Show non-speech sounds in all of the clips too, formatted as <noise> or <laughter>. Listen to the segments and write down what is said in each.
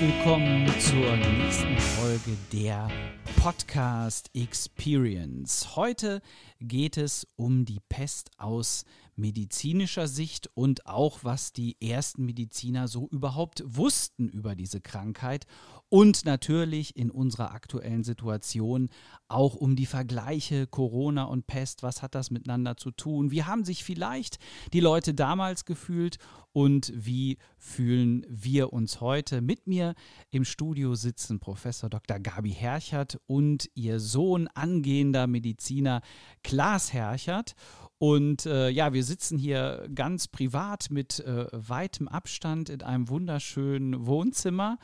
willkommen zur nächsten Folge der Podcast Experience. Heute geht es um die Pest aus medizinischer Sicht und auch was die ersten Mediziner so überhaupt wussten über diese Krankheit und natürlich in unserer aktuellen Situation auch um die Vergleiche Corona und Pest. Was hat das miteinander zu tun? Wie haben sich vielleicht die Leute damals gefühlt und wie fühlen wir uns heute? Mit mir im Studio sitzen Professor Dr. Gabi Herchert und ihr Sohn, angehender Mediziner Klaas Herchert. Und äh, ja, wir sitzen hier ganz privat mit äh, weitem Abstand in einem wunderschönen Wohnzimmer.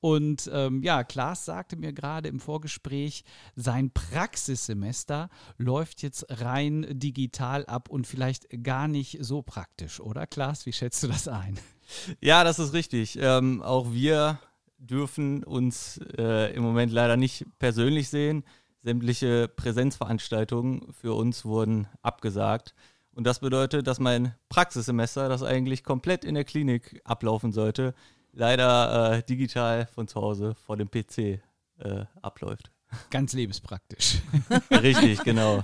Und ähm, ja, Klaas sagte mir gerade im Vorgespräch, sein Praxissemester läuft jetzt rein digital ab und vielleicht gar nicht so praktisch, oder Klaas? Wie schätzt du das ein? Ja, das ist richtig. Ähm, auch wir dürfen uns äh, im Moment leider nicht persönlich sehen. Sämtliche Präsenzveranstaltungen für uns wurden abgesagt. Und das bedeutet, dass mein Praxissemester, das eigentlich komplett in der Klinik ablaufen sollte, leider äh, digital von zu Hause vor dem PC äh, abläuft. Ganz lebenspraktisch. <laughs> Richtig, genau.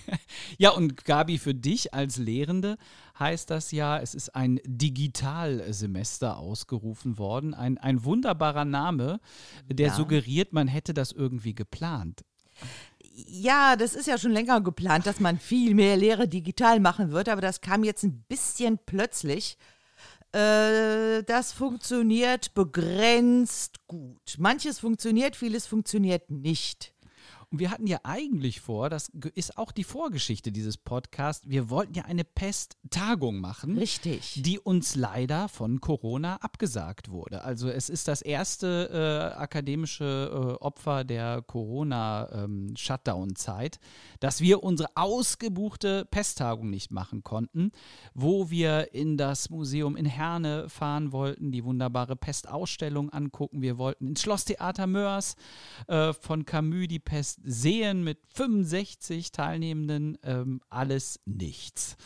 <laughs> ja, und Gabi, für dich als Lehrende heißt das ja, es ist ein Digitalsemester ausgerufen worden. Ein, ein wunderbarer Name, der ja. suggeriert, man hätte das irgendwie geplant. Ja, das ist ja schon länger geplant, dass man viel mehr Lehre digital machen wird, aber das kam jetzt ein bisschen plötzlich. Äh, das funktioniert begrenzt gut. Manches funktioniert, vieles funktioniert nicht. Und wir hatten ja eigentlich vor, das ist auch die Vorgeschichte dieses Podcasts, wir wollten ja eine Pest-Tagung machen. Richtig. Die uns leider von Corona abgesagt wurde. Also es ist das erste äh, akademische äh, Opfer der Corona-Shutdown-Zeit, ähm, dass wir unsere ausgebuchte Pesttagung nicht machen konnten, wo wir in das Museum in Herne fahren wollten, die wunderbare Pestausstellung angucken. Wir wollten ins Schlosstheater Mörs äh, von Camus die Pest sehen mit 65 Teilnehmenden ähm, alles nichts.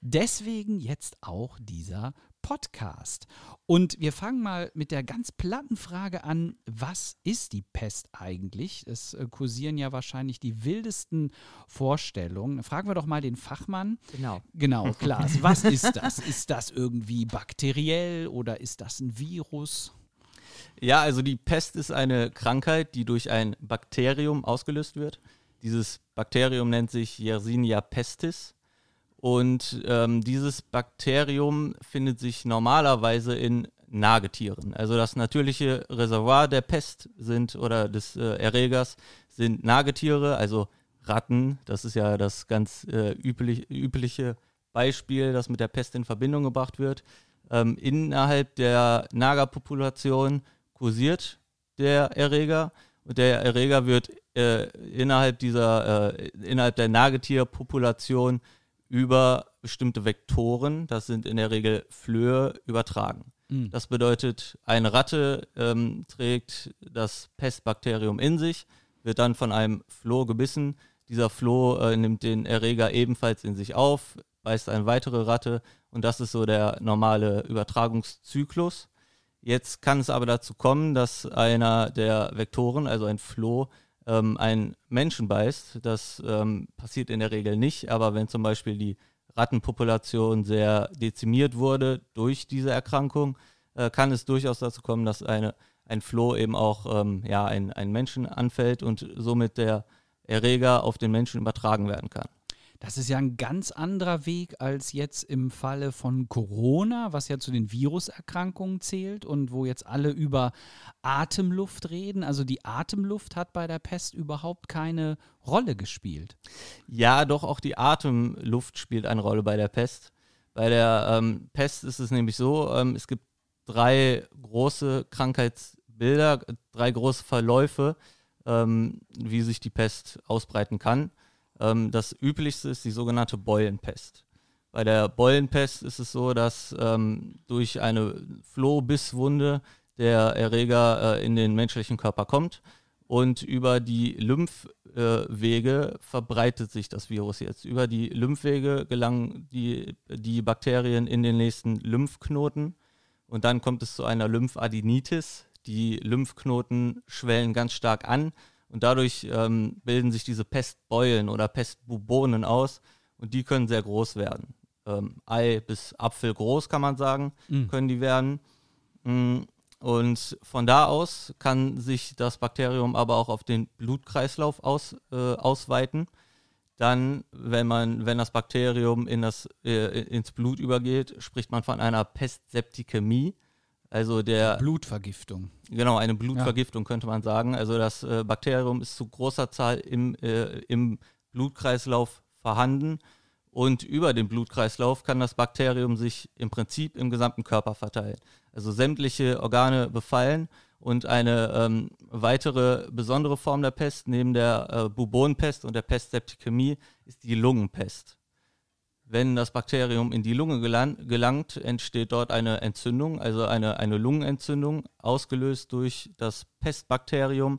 Deswegen jetzt auch dieser Podcast. Und wir fangen mal mit der ganz platten Frage an, was ist die Pest eigentlich? Es äh, kursieren ja wahrscheinlich die wildesten Vorstellungen. Fragen wir doch mal den Fachmann. Genau. Genau, <laughs> Klaas, was ist das? Ist das irgendwie bakteriell oder ist das ein Virus? Ja, also die Pest ist eine Krankheit, die durch ein Bakterium ausgelöst wird. Dieses Bakterium nennt sich Yersinia pestis. Und ähm, dieses Bakterium findet sich normalerweise in Nagetieren. Also das natürliche Reservoir der Pest sind oder des äh, Erregers sind Nagetiere, also Ratten. Das ist ja das ganz äh, üblich, übliche Beispiel, das mit der Pest in Verbindung gebracht wird. Ähm, innerhalb der Nagerpopulation kursiert der Erreger und der Erreger wird äh, innerhalb dieser äh, innerhalb der Nagetierpopulation über bestimmte Vektoren, das sind in der Regel Flöhe, übertragen. Mhm. Das bedeutet, eine Ratte ähm, trägt das Pestbakterium in sich, wird dann von einem Floh gebissen. Dieser Floh äh, nimmt den Erreger ebenfalls in sich auf, beißt eine weitere Ratte und das ist so der normale Übertragungszyklus. Jetzt kann es aber dazu kommen, dass einer der Vektoren, also ein Floh, ähm, einen Menschen beißt. Das ähm, passiert in der Regel nicht, aber wenn zum Beispiel die Rattenpopulation sehr dezimiert wurde durch diese Erkrankung, äh, kann es durchaus dazu kommen, dass eine, ein Floh eben auch ähm, ja, ein, einen Menschen anfällt und somit der Erreger auf den Menschen übertragen werden kann. Das ist ja ein ganz anderer Weg als jetzt im Falle von Corona, was ja zu den Viruserkrankungen zählt und wo jetzt alle über Atemluft reden. Also die Atemluft hat bei der Pest überhaupt keine Rolle gespielt. Ja, doch auch die Atemluft spielt eine Rolle bei der Pest. Bei der ähm, Pest ist es nämlich so, ähm, es gibt drei große Krankheitsbilder, drei große Verläufe, ähm, wie sich die Pest ausbreiten kann. Ähm, das üblichste ist die sogenannte Beulenpest. Bei der Beulenpest ist es so, dass ähm, durch eine Flohbisswunde der Erreger äh, in den menschlichen Körper kommt und über die Lymphwege äh, verbreitet sich das Virus jetzt. Über die Lymphwege gelangen die, die Bakterien in den nächsten Lymphknoten und dann kommt es zu einer Lymphadenitis, Die Lymphknoten schwellen ganz stark an und dadurch ähm, bilden sich diese Pestbeulen oder Pestbubonen aus und die können sehr groß werden. Ähm, Ei bis Apfel groß kann man sagen, Mhm. können die werden. Mm, Und von da aus kann sich das Bakterium aber auch auf den Blutkreislauf aus, äh, ausweiten. Dann, wenn man, wenn das Bakterium in das, äh, ins Blut übergeht, spricht man von einer Pestseptikämie. Also der Blutvergiftung. Genau, eine Blutvergiftung könnte man sagen. Also das äh, Bakterium ist zu großer Zahl im, äh, im Blutkreislauf vorhanden und über den Blutkreislauf kann das Bakterium sich im Prinzip im gesamten Körper verteilen. Also sämtliche Organe befallen und eine ähm, weitere besondere Form der Pest neben der äh, Bubonpest und der Pestseptikämie ist die Lungenpest. Wenn das Bakterium in die Lunge gelang, gelangt, entsteht dort eine Entzündung, also eine, eine Lungenentzündung, ausgelöst durch das Pestbakterium.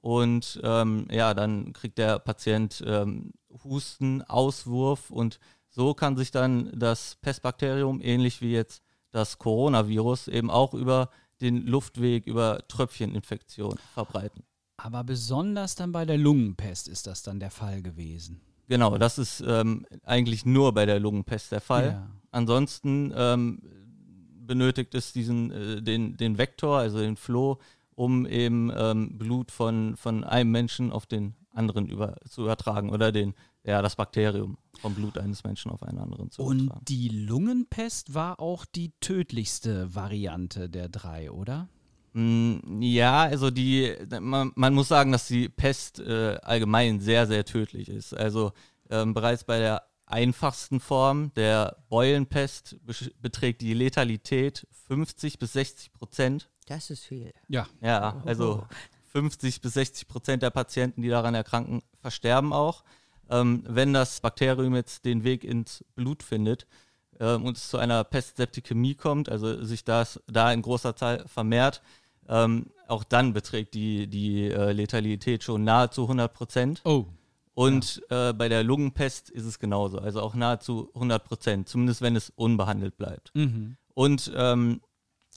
Und ähm, ja, dann kriegt der Patient ähm, Husten, Auswurf und so kann sich dann das Pestbakterium, ähnlich wie jetzt das Coronavirus, eben auch über den Luftweg, über Tröpfcheninfektion verbreiten. Aber besonders dann bei der Lungenpest ist das dann der Fall gewesen. Genau, das ist ähm, eigentlich nur bei der Lungenpest der Fall. Ja. Ansonsten ähm, benötigt es diesen, äh, den, den Vektor, also den Floh, um eben ähm, Blut von, von einem Menschen auf den anderen über, zu übertragen oder den, ja, das Bakterium vom Blut eines Menschen auf einen anderen zu Und übertragen. die Lungenpest war auch die tödlichste Variante der drei, oder? Mm, Ja, also die, man, man muss sagen, dass die Pest äh, allgemein sehr, sehr tödlich ist. Also ähm, bereits bei der einfachsten Form der Beulenpest beträgt die Letalität 50 bis 60 Prozent. Das ist viel. Ja. Ja, also 50 bis 60 Prozent der Patienten, die daran erkranken, versterben auch. Ähm, wenn das Bakterium jetzt den Weg ins Blut findet ähm, und es zu einer Pestseptikämie kommt, also sich das da in großer Zahl vermehrt, ähm, auch dann beträgt die, die äh, Letalität schon nahezu 100 Prozent. Oh. Und äh, bei der Lungenpest ist es genauso, also auch nahezu 100 Prozent, zumindest wenn es unbehandelt bleibt. Mhm. Und ähm,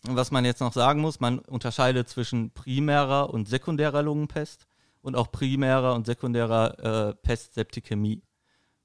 was man jetzt noch sagen muss, man unterscheidet zwischen primärer und sekundärer Lungenpest und auch primärer und sekundärer äh, Pestseptikämie.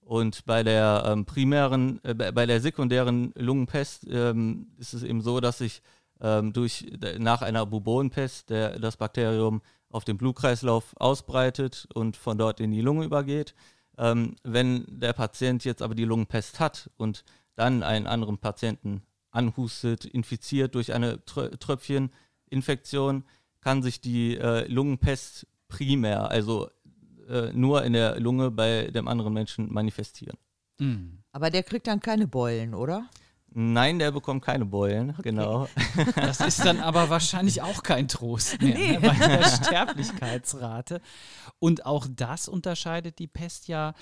Und bei der ähm, primären, äh, bei bei der sekundären Lungenpest ähm, ist es eben so, dass sich ähm, durch nach einer Bubonpest der, das Bakterium auf den Blutkreislauf ausbreitet und von dort in die Lunge übergeht. Ähm, wenn der Patient jetzt aber die Lungenpest hat und dann einen anderen Patienten anhustet, infiziert durch eine Trö Tröpfcheninfektion, kann sich die äh, Lungenpest primär, also äh, nur in der Lunge bei dem anderen Menschen manifestieren. Mhm. Aber der kriegt dann keine Beulen, oder? Nein, der bekommt keine Beulen, genau. <laughs> Das ist dann aber wahrscheinlich auch kein Trost mehr ne, bei der Sterblichkeitsrate. Und auch das unterscheidet die Pest ja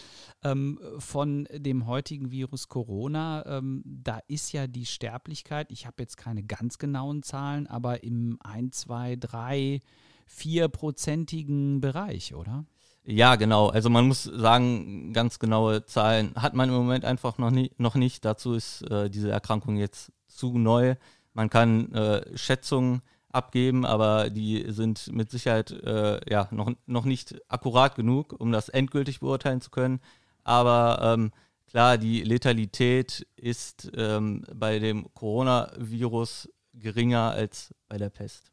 ähm, von dem heutigen Virus Corona. Ähm, da ist ja die Sterblichkeit, ich habe jetzt keine ganz genauen Zahlen, aber im 1, 2, 3, 4-prozentigen Bereich, oder? Ja, genau. Also man muss sagen, ganz genaue Zahlen hat man im Moment einfach noch, nie, noch nicht. Dazu ist äh, diese Erkrankung jetzt zu neu. Man kann äh, Schätzungen abgeben, aber die sind mit Sicherheit äh, ja, noch, noch nicht akkurat genug, um das endgültig beurteilen zu können. Aber ähm, klar, die Letalität ist ähm, bei dem Coronavirus geringer als bei der Pest.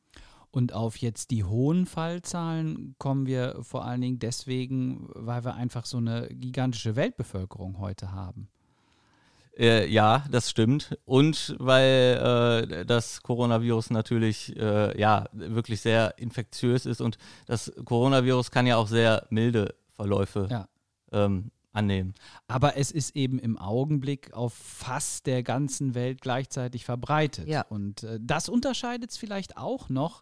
Und auf jetzt die hohen Fallzahlen kommen wir vor allen Dingen deswegen, weil wir einfach so eine gigantische Weltbevölkerung heute haben. Äh, ja, das stimmt. Und weil äh, das Coronavirus natürlich äh, ja wirklich sehr infektiös ist und das Coronavirus kann ja auch sehr milde Verläufe Ja. ähm, annehmen. Aber es ist eben im Augenblick auf fast der ganzen Welt gleichzeitig verbreitet. Ja. Und äh, das unterscheidet es vielleicht auch noch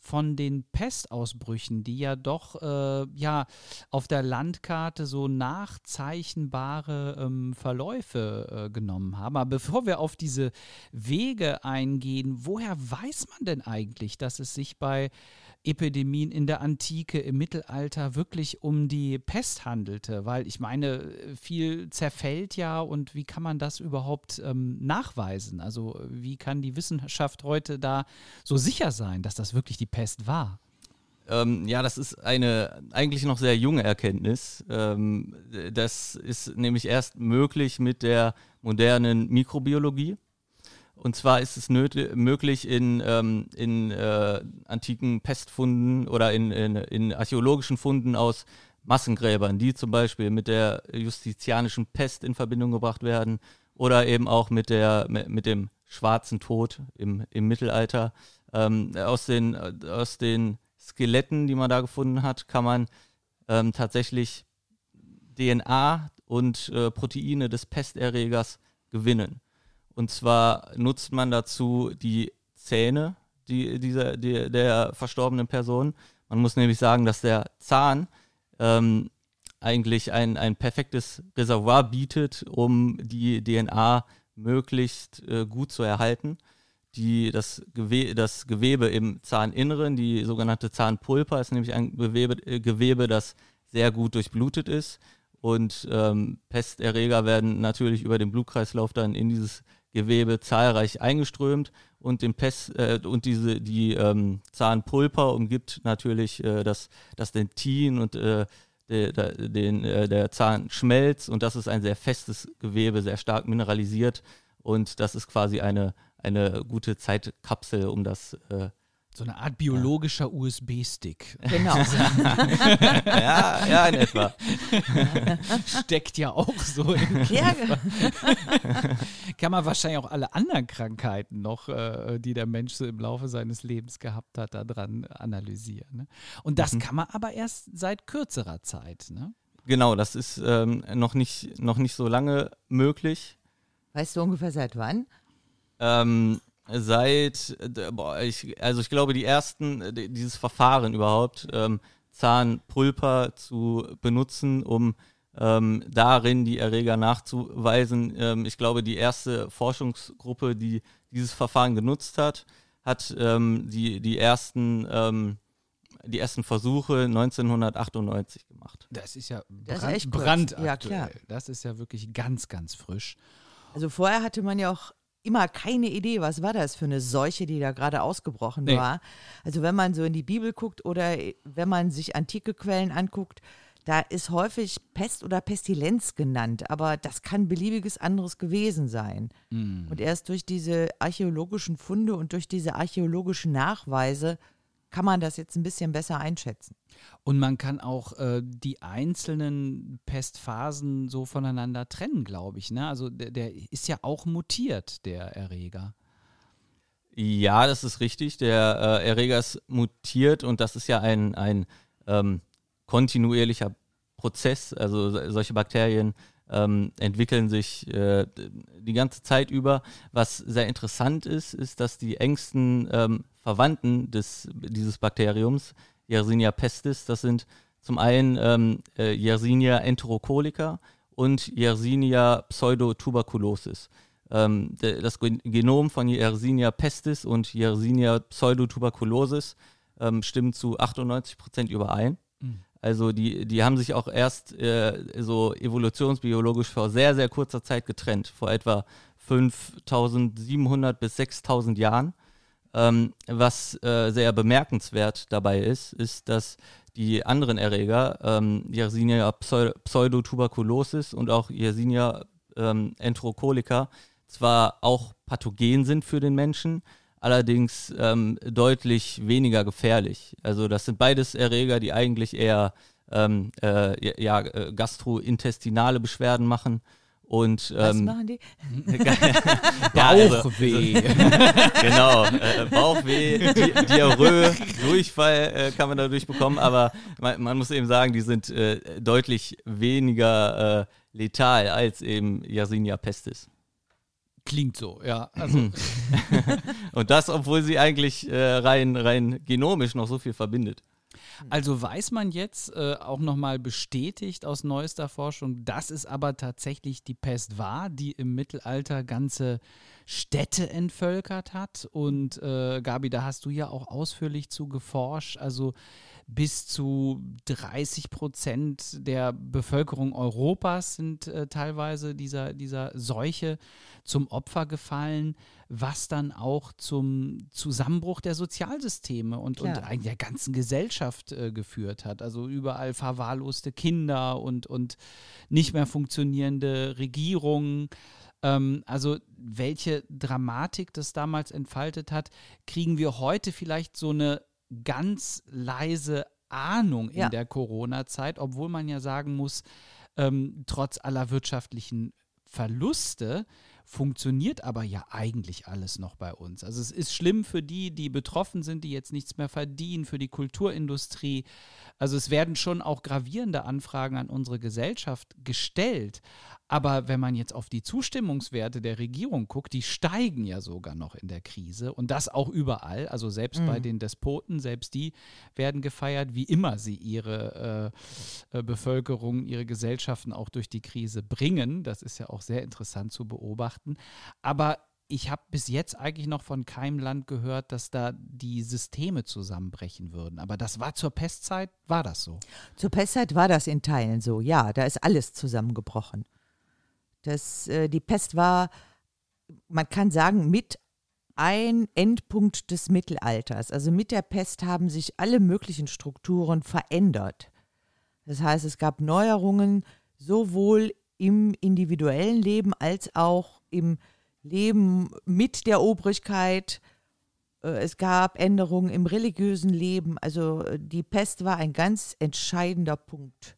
von den Pestausbrüchen, die ja doch äh, ja auf der Landkarte so nachzeichnbare ähm, Verläufe äh, genommen haben. Aber bevor wir auf diese Wege eingehen, woher weiß man denn eigentlich, dass es sich bei Epidemien in der Antike, im Mittelalter wirklich um die Pest handelte, weil ich meine, viel zerfällt ja und wie kann man das überhaupt ähm, nachweisen? Also wie kann die Wissenschaft heute da so sicher sein, dass das wirklich die Pest war? Ähm, ja, das ist eine eigentlich noch sehr junge Erkenntnis. Ähm, das ist nämlich erst möglich mit der modernen Mikrobiologie. Und zwar ist es möglich in, ähm, in äh, antiken Pestfunden oder in, in, in, archäologischen Funden aus Massengräbern, die zum Beispiel mit der justizianischen Pest in Verbindung gebracht werden oder eben auch mit, der, mit dem schwarzen Tod im, im Mittelalter. Ähm, aus, den, aus den Skeletten, die man da gefunden hat, kann man ähm, tatsächlich DNA und äh, Proteine des Pesterregers gewinnen. Und zwar nutzt man dazu die Zähne die, dieser, die, der verstorbenen Person. Man muss nämlich sagen, dass der Zahn ähm, eigentlich ein, ein perfektes Reservoir bietet, um die DNA möglichst äh, gut zu erhalten. Die, das, Gewe das Gewebe im Zahninneren, die sogenannte Zahnpulpa, ist nämlich ein Gewebe, äh, Gewebe das sehr gut durchblutet ist. Und ähm, Pesterreger werden natürlich über den Blutkreislauf dann in dieses Gewebe zahlreich eingeströmt und den Pest, äh, und diese die ähm, Zahnpulpa umgibt natürlich äh, das, das Dentin und äh, de, de, den, äh, der Zahn und das ist ein sehr festes Gewebe, sehr stark mineralisiert. Und das ist quasi eine, eine gute Zeitkapsel, um das äh, so eine Art biologischer ja. USB-Stick. Genau. <laughs> ja, ja, in etwa. Steckt ja auch so in ja. <laughs> Kann man wahrscheinlich auch alle anderen Krankheiten noch, äh, die der Mensch so im Laufe seines Lebens gehabt hat, daran analysieren. Ne? Und das mhm. kann man aber erst seit kürzerer Zeit. Ne? Genau, das ist ähm, noch, nicht, noch nicht so lange möglich. Weißt du ungefähr seit wann? Ähm, seit, boah, ich, also ich glaube, die ersten, dieses Verfahren überhaupt, ähm, Zahnpulper zu benutzen, um ähm, darin die Erreger nachzuweisen. Ähm, ich glaube, die erste Forschungsgruppe, die dieses Verfahren genutzt hat, hat ähm, die, die ersten ähm, die ersten Versuche 1998 gemacht. Das ist ja das brand, ist brandaktuell. Ja, klar. Das ist ja wirklich ganz, ganz frisch. Also vorher hatte man ja auch immer keine Idee, was war das für eine Seuche, die da gerade ausgebrochen nee. war. Also wenn man so in die Bibel guckt oder wenn man sich antike Quellen anguckt, da ist häufig Pest oder Pestilenz genannt, aber das kann beliebiges anderes gewesen sein. Mm. Und erst durch diese archäologischen Funde und durch diese archäologischen Nachweise kann man das jetzt ein bisschen besser einschätzen. Und man kann auch äh, die einzelnen Pestphasen so voneinander trennen, glaube ich. Ne? Also der, der, ist ja auch mutiert, der Erreger. Ja, das ist richtig. Der äh, Erreger ist mutiert und das ist ja ein, ein ähm, kontinuierlicher Prozess. Also solche Bakterien ähm, entwickeln sich äh, die ganze Zeit über. Was sehr interessant ist, ist, dass die engsten ähm, Verwandten des, dieses Bakteriums, Yersinia pestis, das sind zum einen ähm, äh, Yersinia enterocolica und Yersinia pseudotuberculosis. Ähm, das Genom von Yersinia pestis und Yersinia pseudotuberculosis ähm, stimmen zu 98 Prozent überein. Mhm. Also die, die haben sich auch erst äh, so evolutionsbiologisch vor sehr, sehr kurzer Zeit getrennt, vor etwa 5700 bis 6000 Jahren. Ähm, was äh, sehr bemerkenswert dabei ist, ist, dass die anderen Erreger, ähm, Yersinia pseudotuberculosis und auch Yersinia ähm, enterocolica, zwar auch pathogen sind für den Menschen, allerdings ähm, deutlich weniger gefährlich. Also das sind beides Erreger, die eigentlich eher ähm, äh, ja, äh, gastrointestinale Beschwerden machen. Und, ähm, Was machen die? <laughs> <laughs> Bauchweh. Also, <laughs> genau, äh, Bauchweh, Di Diarrhoe, Durchfall äh, kann man dadurch bekommen, aber man, man muss eben sagen, die sind äh, deutlich weniger äh, letal als eben Yersinia pestis. Klingt so, ja. Also. Und das, obwohl sie eigentlich äh, rein, rein genomisch noch so viel verbindet. Also weiß man jetzt äh, auch nochmal bestätigt aus neuester Forschung, dass es aber tatsächlich die Pest war, die im Mittelalter ganze Städte entvölkert hat. Und äh, Gabi, da hast du ja auch ausführlich zu geforscht. Also bis zu 30 Prozent der Bevölkerung Europas sind äh, teilweise dieser, dieser Seuche zum Opfer gefallen, was dann auch zum Zusammenbruch der Sozialsysteme und, und eigentlich der ganzen Gesellschaft äh, geführt hat. Also überall verwahrloste Kinder und, und nicht mehr funktionierende Regierungen. Ähm, also welche Dramatik das damals entfaltet hat, kriegen wir heute vielleicht so eine ganz leise Ahnung in Ja. der Corona-Zeit, obwohl man ja sagen muss, ähm, trotz aller wirtschaftlichen Verluste funktioniert aber ja eigentlich alles noch bei uns. Also es ist schlimm für die, die betroffen sind, die jetzt nichts mehr verdienen, für die Kulturindustrie. Also es werden schon auch gravierende Anfragen an unsere Gesellschaft gestellt. Aber wenn man jetzt auf die Zustimmungswerte der Regierung guckt, die steigen ja sogar noch in der Krise und das auch überall. Also selbst bei den Despoten, selbst die werden gefeiert, wie immer sie ihre äh, äh, Bevölkerung, ihre Gesellschaften auch durch die Krise bringen. Das ist ja auch sehr interessant zu beobachten. Aber ich habe bis jetzt eigentlich noch von keinem Land gehört, dass da die Systeme zusammenbrechen würden. Aber das war zur Pestzeit, war das so. Zur Pestzeit war das in Teilen so, ja, da ist alles zusammengebrochen. Das, äh, die Pest war, man kann sagen, mit ein Endpunkt des Mittelalters. Also mit der Pest haben sich alle möglichen Strukturen verändert. Das heißt, es gab Neuerungen sowohl im individuellen Leben als auch im Leben mit der Obrigkeit. Äh, Es gab Änderungen im religiösen Leben. Also äh, die Pest war ein ganz entscheidender Punkt.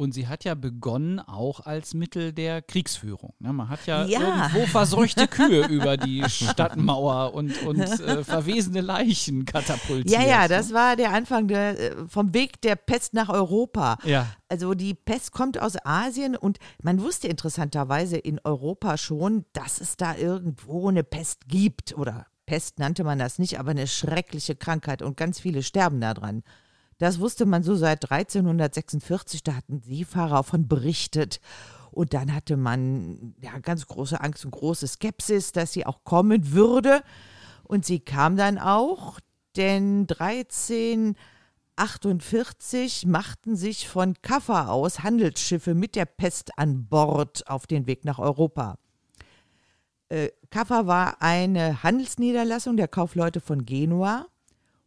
Und sie hat ja begonnen auch als Mittel der Kriegsführung. Ne? Man hat ja, Ja. irgendwo verseuchte Kühe <laughs> über die Stadtmauer und, und <laughs> äh, verwesene Leichen katapultiert. Ja, ja, ne? das war der Anfang der, äh, vom Weg der Pest nach Europa. Ja. Also die Pest kommt aus Asien und man wusste interessanterweise in Europa schon, dass es da irgendwo eine Pest gibt. Oder Pest nannte man das nicht, aber eine schreckliche Krankheit und ganz viele sterben daran. Das wusste man so seit 1346, da hatten Seefahrer von berichtet. Und dann hatte man ja ganz große Angst und große Skepsis, dass sie auch kommen würde. Und sie kam dann auch, denn 1348 machten sich von Kaffa aus Handelsschiffe mit der Pest an Bord auf den Weg nach Europa. Äh, Kaffa war eine Handelsniederlassung der Kaufleute von Genua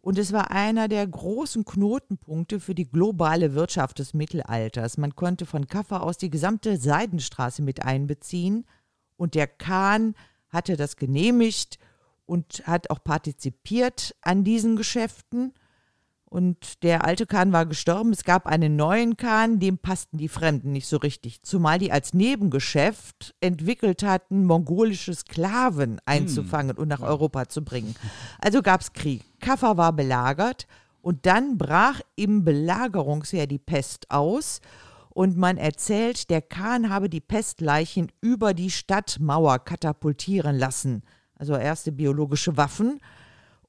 und es war einer der großen Knotenpunkte für die globale Wirtschaft des Mittelalters. Man konnte von Kaffa aus die gesamte Seidenstraße mit einbeziehen und der Khan hatte das genehmigt und hat auch partizipiert an diesen Geschäften. Und der alte Khan war gestorben. Es gab einen neuen Khan, dem passten die Fremden nicht so richtig. Zumal die als Nebengeschäft entwickelt hatten, mongolische Sklaven einzufangen und nach Europa zu bringen. Also gab es Krieg. Kaffa war belagert und dann brach im Belagerungsheer die Pest aus. Und man erzählt, der Khan habe die Pestleichen über die Stadtmauer katapultieren lassen. Also erste biologische Waffen.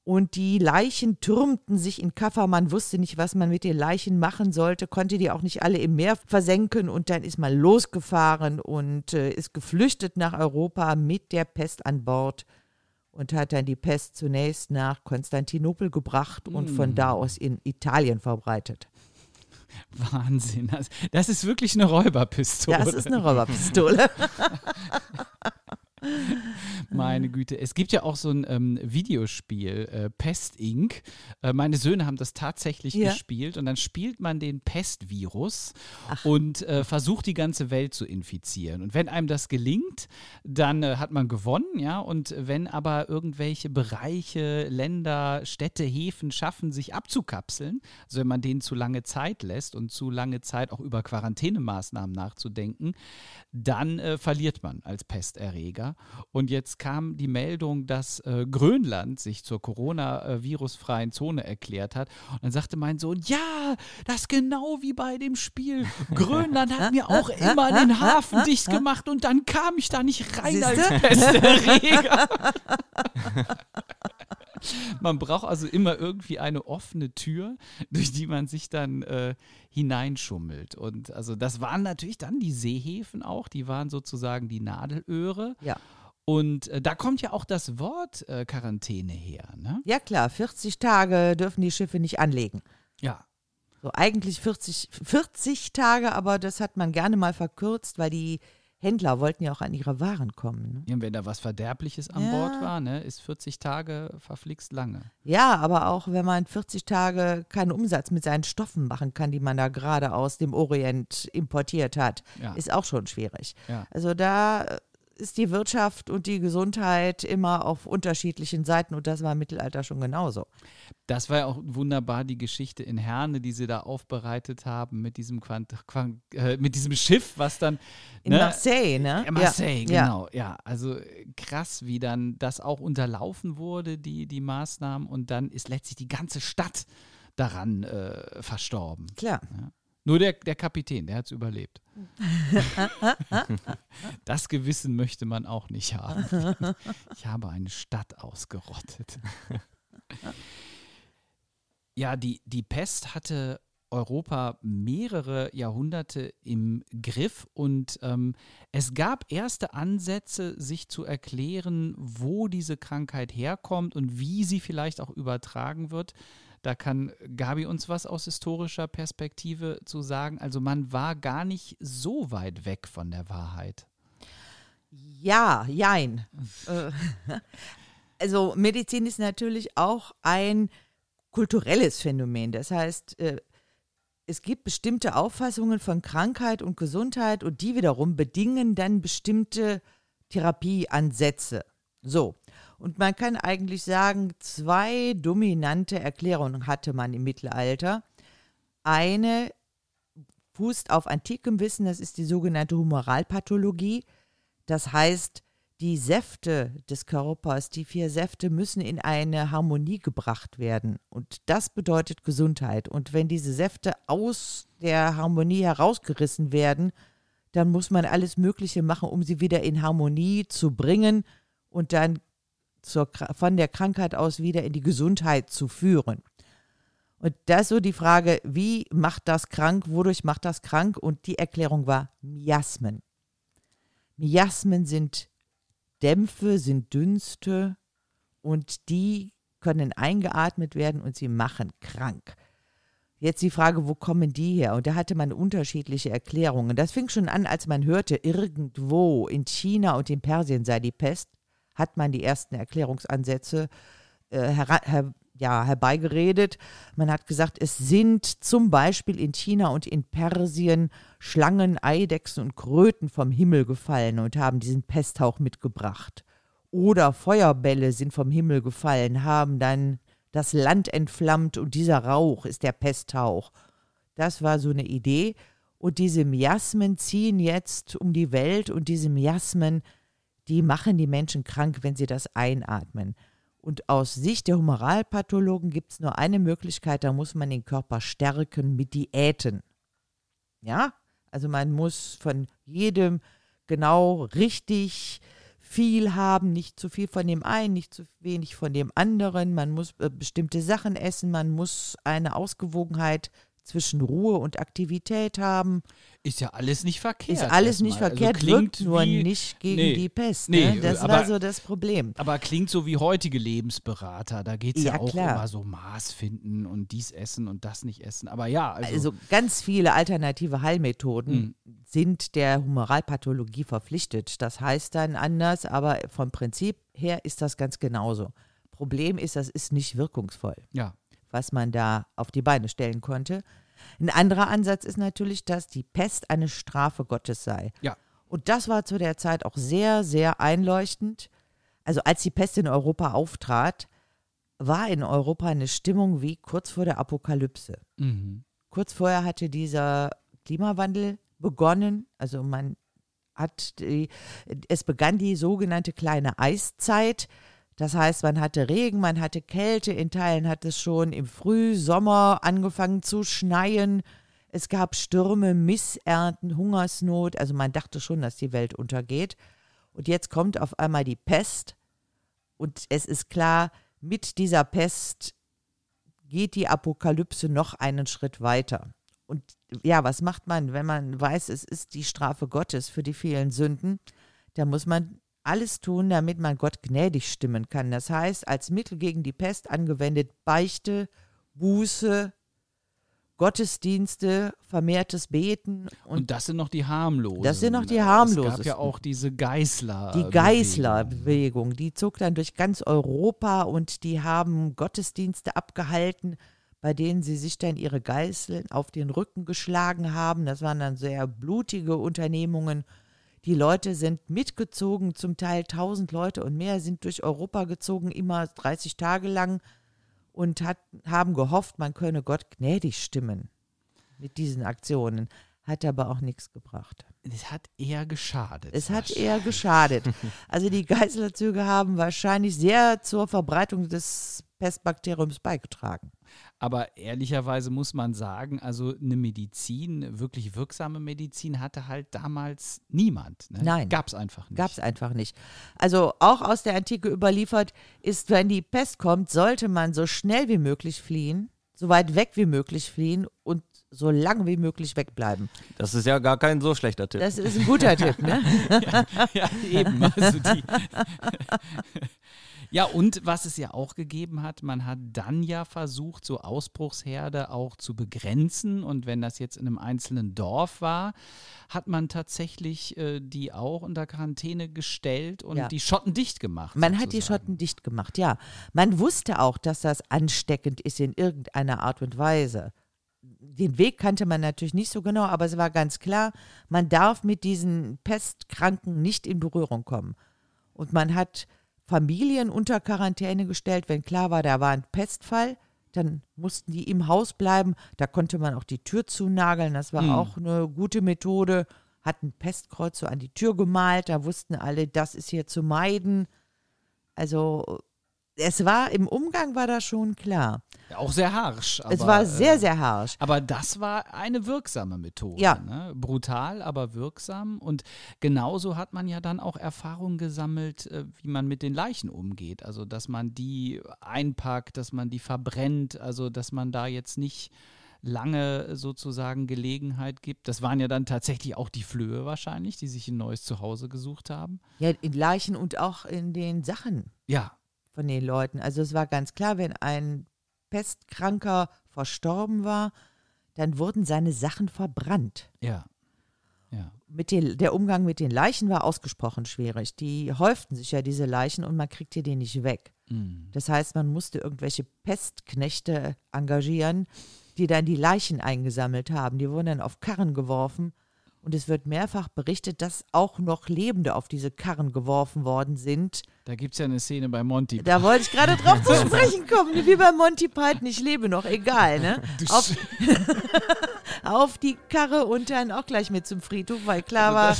Und die Leichen türmten sich in Kaffa. Man wusste nicht, was man mit den Leichen machen sollte, konnte die auch nicht alle im Meer versenken. Und dann ist man losgefahren und äh, ist geflüchtet nach Europa mit der Pest an Bord und hat dann die Pest zunächst nach Konstantinopel gebracht und von da aus in Italien verbreitet. Wahnsinn. Das, das ist wirklich eine Räuberpistole. Das ist eine Räuberpistole. <laughs> Meine Güte. Es gibt ja auch so ein ähm, Videospiel, äh, Pest Inc. Äh, meine Söhne haben das tatsächlich Ja. gespielt und dann spielt man den Pestvirus und äh, versucht die ganze Welt zu infizieren. Und wenn einem das gelingt, dann äh, hat man gewonnen, ja. Und wenn aber irgendwelche Bereiche, Länder, Städte, Häfen schaffen, sich abzukapseln, also wenn man denen zu lange Zeit lässt und zu lange Zeit auch über Quarantänemaßnahmen nachzudenken, dann äh, verliert man als Pesterreger. Und jetzt kam die Meldung, dass äh, Grönland sich zur Corona-virusfreien Zone erklärt hat. Und dann sagte mein Sohn, ja, das genau wie bei dem Spiel. Grönland hat mir auch immer den Hafen dicht gemacht und dann kam ich da nicht rein als Siehste? Pesterreger. <laughs> man braucht also immer irgendwie eine offene Tür, durch die man sich dann äh, hineinschummelt. Und also das waren natürlich dann die Seehäfen auch, die waren sozusagen die Nadelöhre. Ja. Und äh, da kommt ja auch das Wort äh, Quarantäne her, ne? Ja klar, 40 Tage dürfen die Schiffe nicht anlegen. Ja. So eigentlich 40, 40 Tage, aber das hat man gerne mal verkürzt, weil die Händler wollten ja auch an ihre Waren kommen. Ne? Ja, wenn da was Verderbliches an Ja. Bord war, ne, ist 40 Tage verflixt lange. Ja, aber auch wenn man 40 Tage keinen Umsatz mit seinen Stoffen machen kann, die man da gerade aus dem Orient importiert hat, Ja. ist auch schon schwierig. Also da äh, ist die Wirtschaft und die Gesundheit immer auf unterschiedlichen Seiten und das war im Mittelalter schon genauso. Das war ja auch wunderbar die Geschichte in Herne, die sie da aufbereitet haben mit diesem Quant Quant äh, mit diesem Schiff, was dann In ne, Marseille, ne? Ja, Marseille, ja. genau. Ja, also krass, wie dann das auch unterlaufen wurde, die, die Maßnahmen. Und dann ist letztlich die ganze Stadt daran äh, verstorben. Klar. Nur der, der Kapitän, der hat es überlebt. <laughs> das Gewissen möchte man auch nicht haben. Ich habe eine Stadt ausgerottet. Ja, die, die Pest hatte Europa mehrere Jahrhunderte im Griff und ähm, es gab erste Ansätze, sich zu erklären, wo diese Krankheit herkommt und wie sie vielleicht auch übertragen wird. Da kann Gabi uns was aus historischer Perspektive zu sagen. Also man war gar nicht so weit weg von der Wahrheit. Ja, jein. Äh, <laughs> also Medizin ist natürlich auch ein kulturelles Phänomen. Das heißt, äh, es gibt bestimmte Auffassungen von Krankheit und Gesundheit und die wiederum bedingen dann bestimmte Therapieansätze. So. Und man kann eigentlich sagen, zwei dominante Erklärungen hatte man im Mittelalter. Eine fußt auf antikem Wissen, das ist die sogenannte Humoralpathologie. Das heißt, die Säfte des Körpers, die vier Säfte müssen in eine Harmonie gebracht werden. Und das bedeutet Gesundheit. Und wenn diese Säfte aus der Harmonie herausgerissen werden, dann muss man alles Mögliche machen, um sie wieder in Harmonie zu bringen und dann zur, von der Krankheit aus wieder in die Gesundheit zu führen. Und da ist so die Frage, wie macht das krank, wodurch macht das krank? Und die Erklärung war Miasmen. Miasmen sind Dämpfe, sind Dünste und die können eingeatmet werden und sie machen krank. Jetzt die Frage, wo kommen die her? Und da hatte man unterschiedliche Erklärungen. Das fing schon an, als man hörte, irgendwo in China und in Persien sei die Pest, hat man die ersten Erklärungsansätze äh, hera- her ja, herbeigeredet. Man hat gesagt, es sind zum Beispiel in China und in Persien Schlangen, Eidechsen und Kröten vom Himmel gefallen und haben diesen Pesthauch mitgebracht. Oder Feuerbälle sind vom Himmel gefallen, haben dann das Land entflammt und dieser Rauch ist der Pesthauch. Das war so eine Idee. Und diese Miasmen ziehen jetzt um die Welt und diese Miasmen, die machen die Menschen krank, wenn sie das einatmen. Und aus Sicht der Humoralpathologen gibt es nur eine Möglichkeit, da muss man den Körper stärken mit Diäten. Ja, also man muss von jedem genau richtig viel haben, nicht zu viel von dem einen, nicht zu wenig von dem anderen. Man muss äh, bestimmte Sachen essen, man muss eine Ausgewogenheit zwischen Ruhe und Aktivität haben. Ist ja alles nicht verkehrt. Ist alles nicht erstmal. Also verkehrt, klingt wirkt nur wie, nicht gegen nee, die Pest. nee, ne? Das aber- war so das Problem. Aber klingt so wie heutige Lebensberater. Da geht es ja, Ja, auch klar. immer so Maß finden und dies essen und das nicht essen. Aber ja, also, Also ganz viele alternative Heilmethoden Mhm. sind der Humoralpathologie verpflichtet. Das heißt dann anders, aber vom Prinzip her ist das ganz genauso. Problem ist, das ist nicht wirkungsvoll, ja. Was man da auf die Beine stellen konnte. Ein anderer Ansatz ist natürlich, dass die Pest eine Strafe Gottes sei. Ja. Und das war zu der Zeit auch sehr, sehr einleuchtend. Also als die Pest in Europa auftrat, war in Europa eine Stimmung wie kurz vor der Apokalypse. Mhm. Kurz vorher hatte dieser Klimawandel begonnen. Also man hat die, es begann die sogenannte kleine Eiszeit. Das heißt, man hatte Regen, man hatte Kälte, in Teilen hat es schon im Frühsommer angefangen zu schneien. Es gab Stürme, Missernten, Hungersnot. Also man dachte schon, dass die Welt untergeht. Und jetzt kommt auf einmal die Pest. Und es ist klar, mit dieser Pest geht die Apokalypse noch einen Schritt weiter. Und ja, was macht man, wenn man weiß, es ist die Strafe Gottes für die vielen Sünden? Da muss man alles tun, damit man Gott gnädig stimmen kann. Das heißt, als Mittel gegen die Pest angewendet Beichte, Buße, Gottesdienste, vermehrtes Beten. Und, und, das sind noch die harmlosen. Das sind noch die harmlosen. Es gab ja auch diese Geißler. Die Geißler-Bewegung, die zog dann durch ganz Europa und die haben Gottesdienste abgehalten, bei denen sie sich dann ihre Geißeln auf den Rücken geschlagen haben. Das waren dann sehr blutige Unternehmungen. Die Leute sind mitgezogen, zum Teil tausend Leute und mehr sind durch Europa gezogen, immer 30 Tage lang und hat, haben gehofft, man könne Gott gnädig stimmen mit diesen Aktionen. Hat aber auch nichts gebracht. Es hat eher geschadet. Es hat eher geschadet. <laughs> Also die Geißlerzüge haben wahrscheinlich sehr zur Verbreitung des Pestbakteriums beigetragen. Aber ehrlicherweise muss man sagen, also eine Medizin, wirklich wirksame Medizin hatte halt damals niemand. Ne? Nein. Gab es einfach nicht. Gab es einfach nicht. Also auch aus der Antike überliefert ist, wenn die Pest kommt, sollte man so schnell wie möglich fliehen, so weit weg wie möglich fliehen und so lange wie möglich wegbleiben. Das ist ja gar kein so schlechter Tipp. Das ist ein guter Tipp, ne? <laughs> ja, ja, eben. Also die <laughs> Ja, und was es ja auch gegeben hat, man hat dann ja versucht, so Ausbruchsherde auch zu begrenzen. Und wenn das jetzt in einem einzelnen Dorf war, hat man tatsächlich äh, die auch unter Quarantäne gestellt und ja. die Schotten dicht gemacht. Man sozusagen. hat die Schotten dicht gemacht, ja. Man wusste auch, dass das ansteckend ist in irgendeiner Art und Weise den Weg kannte man natürlich nicht so genau, aber es war ganz klar, man darf mit diesen Pestkranken nicht in Berührung kommen. Und man hat Familien unter Quarantäne gestellt, wenn klar war, da war ein Pestfall. Dann mussten die im Haus bleiben. Da konnte man auch die Tür zunageln. Das war hm. auch eine gute Methode. Hat ein Pestkreuz so an die Tür gemalt. Da wussten alle, das ist hier zu meiden. Also es war im Umgang war das schon klar. Ja, auch sehr harsch. Aber, es war sehr, äh, sehr harsch. Aber das war eine wirksame Methode. Ja. Ne? Brutal, aber wirksam. Und genauso hat man ja dann auch Erfahrungen gesammelt, äh, wie man mit den Leichen umgeht. Also, dass man die einpackt, dass man die verbrennt, also, dass man da jetzt nicht lange sozusagen Gelegenheit gibt. Das waren ja dann tatsächlich auch die Flöhe wahrscheinlich, die sich ein neues Zuhause gesucht haben. Ja, in Leichen und auch in den Sachen. Ja, von den Leuten. Also es war ganz klar, wenn ein Pestkranker verstorben war, dann wurden seine Sachen verbrannt. Ja. Ja. Mit den, der Umgang mit den Leichen war ausgesprochen schwierig. Die häuften sich ja diese Leichen und man kriegte die nicht weg. Mhm. Das heißt, man musste irgendwelche Pestknechte engagieren, die dann die Leichen eingesammelt haben. Die wurden dann auf Karren geworfen und es wird mehrfach berichtet, dass auch noch Lebende auf diese Karren geworfen worden sind. Da gibt es ja eine Szene bei Monty Python. Da wollte ich gerade drauf zu <laughs> sprechen kommen, wie bei Monty Python, ich lebe noch, egal, ne? <laughs> Auf, <laughs> auf, die Karre und dann auch gleich mit zum Friedhof, weil klar war,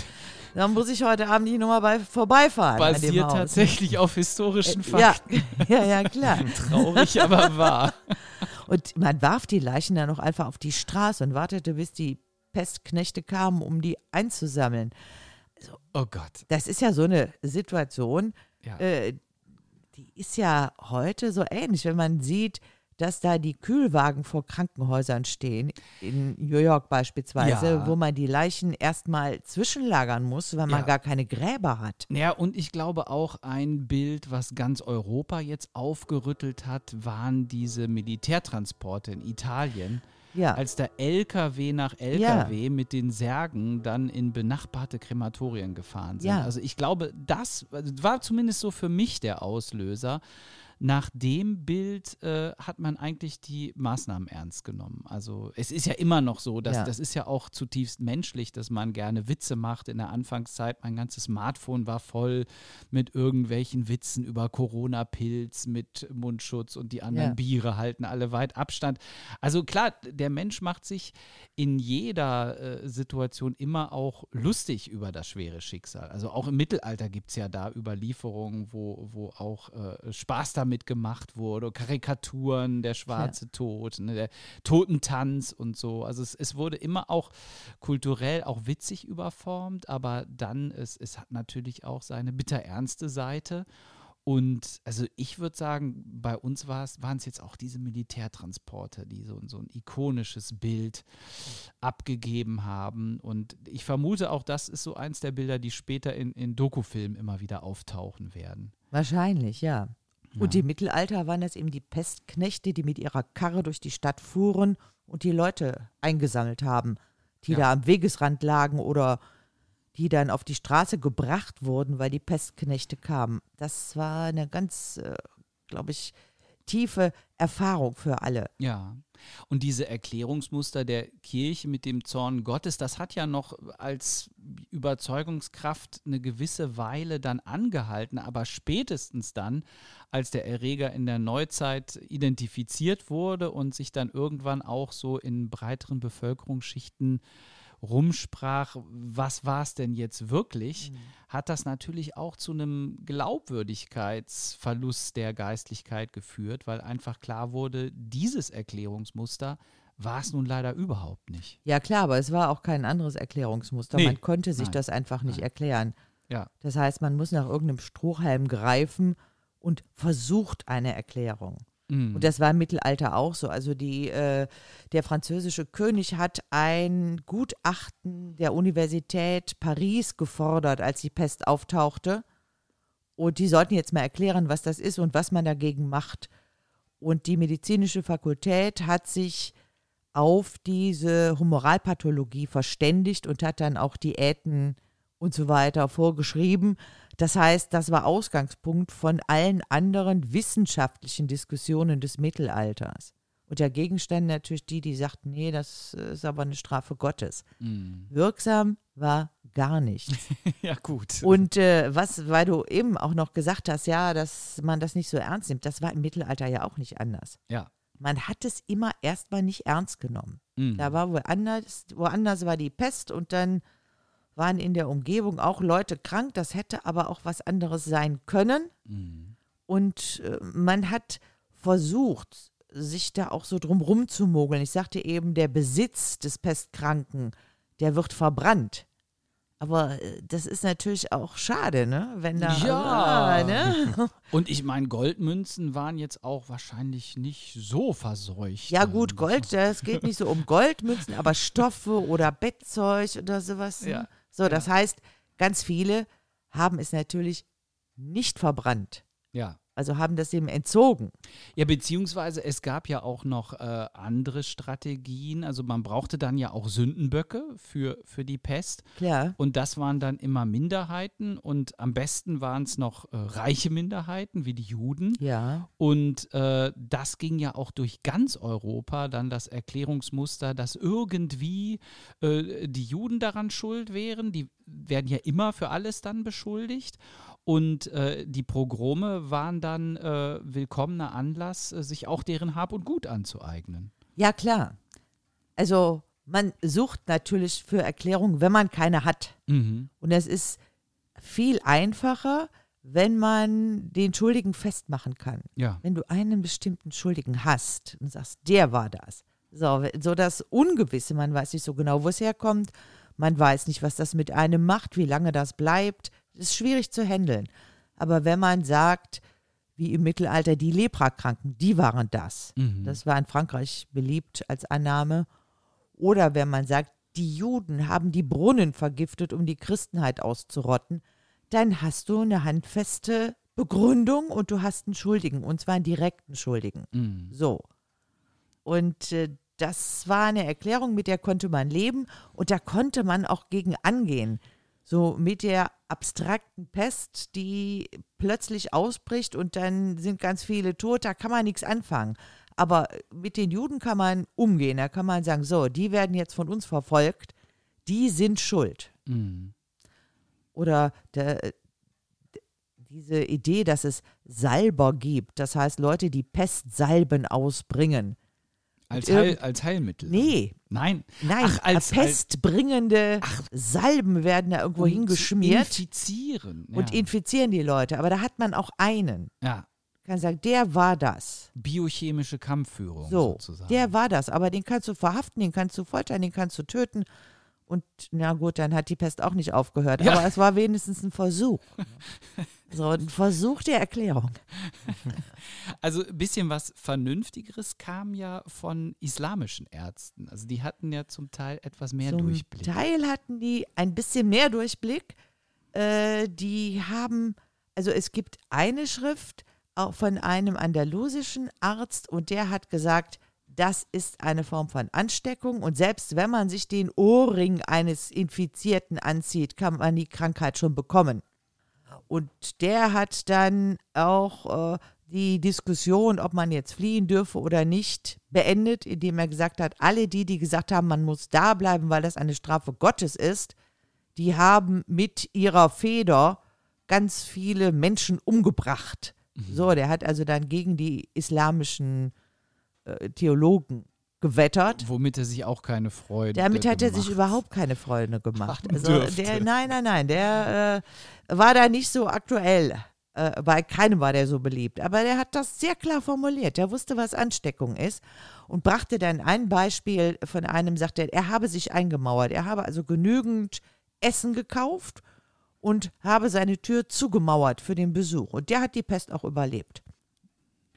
da muss ich heute Abend nicht nochmal bei, vorbeifahren. Basiert tatsächlich auf historischen äh, Fakten. Ja, ja, ja, klar. Traurig, aber wahr. Und man warf die Leichen dann noch einfach auf die Straße und wartete, bis die Pestknechte kamen, um die einzusammeln. So, oh Gott. Das ist ja so eine Situation, ja. äh, die ist ja heute so ähnlich, wenn man sieht, dass da die Kühlwagen vor Krankenhäusern stehen, in New York beispielsweise, ja. wo man die Leichen erstmal zwischenlagern muss, weil man ja. gar keine Gräber hat. Ja, und ich glaube auch ein Bild, was ganz Europa jetzt aufgerüttelt hat, waren diese Militärtransporte in Italien ja. als der LKW nach LKW ja. mit den Särgen dann in benachbarte Krematorien gefahren sind. Ja. Also ich glaube, das war zumindest so für mich der Auslöser, nach dem Bild äh, hat man eigentlich die Maßnahmen ernst genommen. Also es ist ja immer noch so, dass ja. das ist ja auch zutiefst menschlich, dass man gerne Witze macht. In der Anfangszeit, mein ganzes Smartphone war voll mit irgendwelchen Witzen über Corona-Pilz, mit Mundschutz und die anderen ja. Biere halten alle weit Abstand. Also klar, der Mensch macht sich in jeder äh, Situation immer auch lustig über das schwere Schicksal. Also auch im Mittelalter gibt es ja da Überlieferungen, wo, wo auch äh, Spaß damit damit gemacht wurde, Karikaturen, der schwarze ja. Tod, ne, der Totentanz und so. Also es, es wurde immer auch kulturell auch witzig überformt, aber dann, es, es hat natürlich auch seine bitterernste Seite. Und also ich würde sagen, bei uns waren es jetzt auch diese Militärtransporter, die so, so ein ikonisches Bild abgegeben haben. Und ich vermute auch, das ist so eins der Bilder, die später in, in Dokufilmen immer wieder auftauchen werden. Wahrscheinlich, ja. Und im Mittelalter waren das eben die Pestknechte, die mit ihrer Karre durch die Stadt fuhren und die Leute eingesammelt haben, die Ja. da am Wegesrand lagen oder die dann auf die Straße gebracht wurden, weil die Pestknechte kamen. Das war eine ganz, äh, glaube ich, tiefe Erfahrung für alle. Ja. Und diese Erklärungsmuster der Kirche mit dem Zorn Gottes, das hat ja noch als Überzeugungskraft eine gewisse Weile dann angehalten, aber spätestens dann, als der Erreger in der Neuzeit identifiziert wurde und sich dann irgendwann auch so in breiteren Bevölkerungsschichten rumsprach, was war es denn jetzt wirklich, hat das natürlich auch zu einem Glaubwürdigkeitsverlust der Geistlichkeit geführt, weil einfach klar wurde, dieses Erklärungsmuster war es nun leider überhaupt nicht. Ja klar, aber es war auch kein anderes Erklärungsmuster. Nee. Man konnte sich Nein. das einfach nicht Nein. erklären. Ja. Das heißt, man muss nach irgendeinem Strohhalm greifen und versucht eine Erklärung. Mhm. Und das war im Mittelalter auch so. Also die, äh, der französische König hat ein Gutachten der Universität Paris gefordert, als die Pest auftauchte. Und die sollten jetzt mal erklären, was das ist und was man dagegen macht. Und die medizinische Fakultät hat sich auf diese Humoralpathologie verständigt und hat dann auch Diäten und so weiter vorgeschrieben. Das heißt, das war Ausgangspunkt von allen anderen wissenschaftlichen Diskussionen des Mittelalters. Und dagegen standen natürlich die, die sagten, nee, das ist aber eine Strafe Gottes. Mhm. Wirksam war gar nichts. <laughs> ja, gut. Und äh, was, weil du eben auch noch gesagt hast, ja, dass man das nicht so ernst nimmt, das war im Mittelalter ja auch nicht anders. ja. Man hat es immer erstmal nicht ernst genommen. Mhm. Da war woanders, woanders war die Pest und dann waren in der Umgebung auch Leute krank. Das hätte aber auch was anderes sein können. Mhm. Und äh, man hat versucht, sich da auch so drum rumzumogeln. Ich sagte eben, der Besitz des Pestkranken, der wird verbrannt. Aber äh, das ist natürlich auch schade, ne? Wenn da. Ja. Ah, ne? <laughs> Und ich meine, Goldmünzen waren jetzt auch wahrscheinlich nicht so verseucht. Ja, gut, Gold, das geht nicht so um Goldmünzen, aber Stoffe oder Bettzeug oder sowas. ne? Ja. So, das heißt, ganz viele haben es natürlich nicht verbrannt. Ja. Also haben das eben entzogen. Ja, beziehungsweise es gab ja auch noch äh, andere Strategien. Also man brauchte dann ja auch Sündenböcke für, für die Pest. Klar. Und das waren dann immer Minderheiten und am besten waren es noch äh, reiche Minderheiten wie die Juden. Ja. Und äh, das ging ja auch durch ganz Europa dann das Erklärungsmuster, dass irgendwie äh, die Juden daran schuld wären. Die werden ja immer für alles dann beschuldigt. Und äh, die Pogrome waren dann äh, willkommener Anlass, äh, sich auch deren Hab und Gut anzueignen. Ja, klar. Also man sucht natürlich für Erklärungen, wenn man keine hat. Mhm. Und es ist viel einfacher, wenn man den Schuldigen festmachen kann. Ja. Wenn du einen bestimmten Schuldigen hast und sagst, der war das. So, so das Ungewisse, man weiß nicht so genau, wo es herkommt, man weiß nicht, was das mit einem macht, wie lange das bleibt, ist schwierig zu handeln. Aber wenn man sagt, wie im Mittelalter, die Leprakranken, die waren das. Mhm. Das war in Frankreich beliebt als Annahme. Oder wenn man sagt, die Juden haben die Brunnen vergiftet, um die Christenheit auszurotten, dann hast du eine handfeste Begründung und du hast einen Schuldigen, und zwar einen direkten Schuldigen. Mhm. So. Und äh, das war eine Erklärung, mit der konnte man leben und da konnte man auch gegen angehen. So mit der abstrakten Pest, die plötzlich ausbricht und dann sind ganz viele tot, da kann man nichts anfangen. Aber mit den Juden kann man umgehen, da kann man sagen, so, die werden jetzt von uns verfolgt, die sind schuld. Mhm. Oder der, diese Idee, dass es Salber gibt, das heißt Leute, die Pestsalben ausbringen. Als, Und Heil, als Heilmittel. Nee, Nein. nein, Ach, als, pestbringende Salben werden da irgendwo um hingeschmiert infizieren. Ja. und infizieren die Leute. Aber da hat man auch einen. ja. Kann sagen, der war das. Biochemische Kampfführung So, sozusagen. der war das. Aber den kannst du verhaften, den kannst du foltern, den kannst du töten. Und na gut, dann hat die Pest auch nicht aufgehört. Ja. Aber es war wenigstens ein Versuch. So ein Versuch der Erklärung. Also ein bisschen was Vernünftigeres kam ja von islamischen Ärzten. Also die hatten ja zum Teil etwas mehr Zum Durchblick. Teil hatten die ein bisschen mehr Durchblick. Äh, die haben, also es gibt eine Schrift auch von einem andalusischen Arzt und der hat gesagt, das ist eine Form von Ansteckung und selbst wenn man sich den Ohrring eines Infizierten anzieht, kann man die Krankheit schon bekommen. Und der hat dann auch äh, die Diskussion, ob man jetzt fliehen dürfe oder nicht, beendet, indem er gesagt hat, alle die, die gesagt haben, man muss da bleiben, weil das eine Strafe Gottes ist, die haben mit ihrer Feder ganz viele Menschen umgebracht. So, der hat also dann gegen die islamischen äh, Theologen gewettert. Womit er sich auch keine Freude Damit hat er sich überhaupt keine Freunde gemacht. Also der, nein, nein, nein, der äh, war da nicht so aktuell. Äh, bei keinem war der so beliebt. Aber der hat das sehr klar formuliert. Der wusste, was Ansteckung ist und brachte dann ein Beispiel von einem, sagte, er habe sich eingemauert. Er habe also genügend Essen gekauft und habe seine Tür zugemauert für den Besuch. Und der hat die Pest auch überlebt.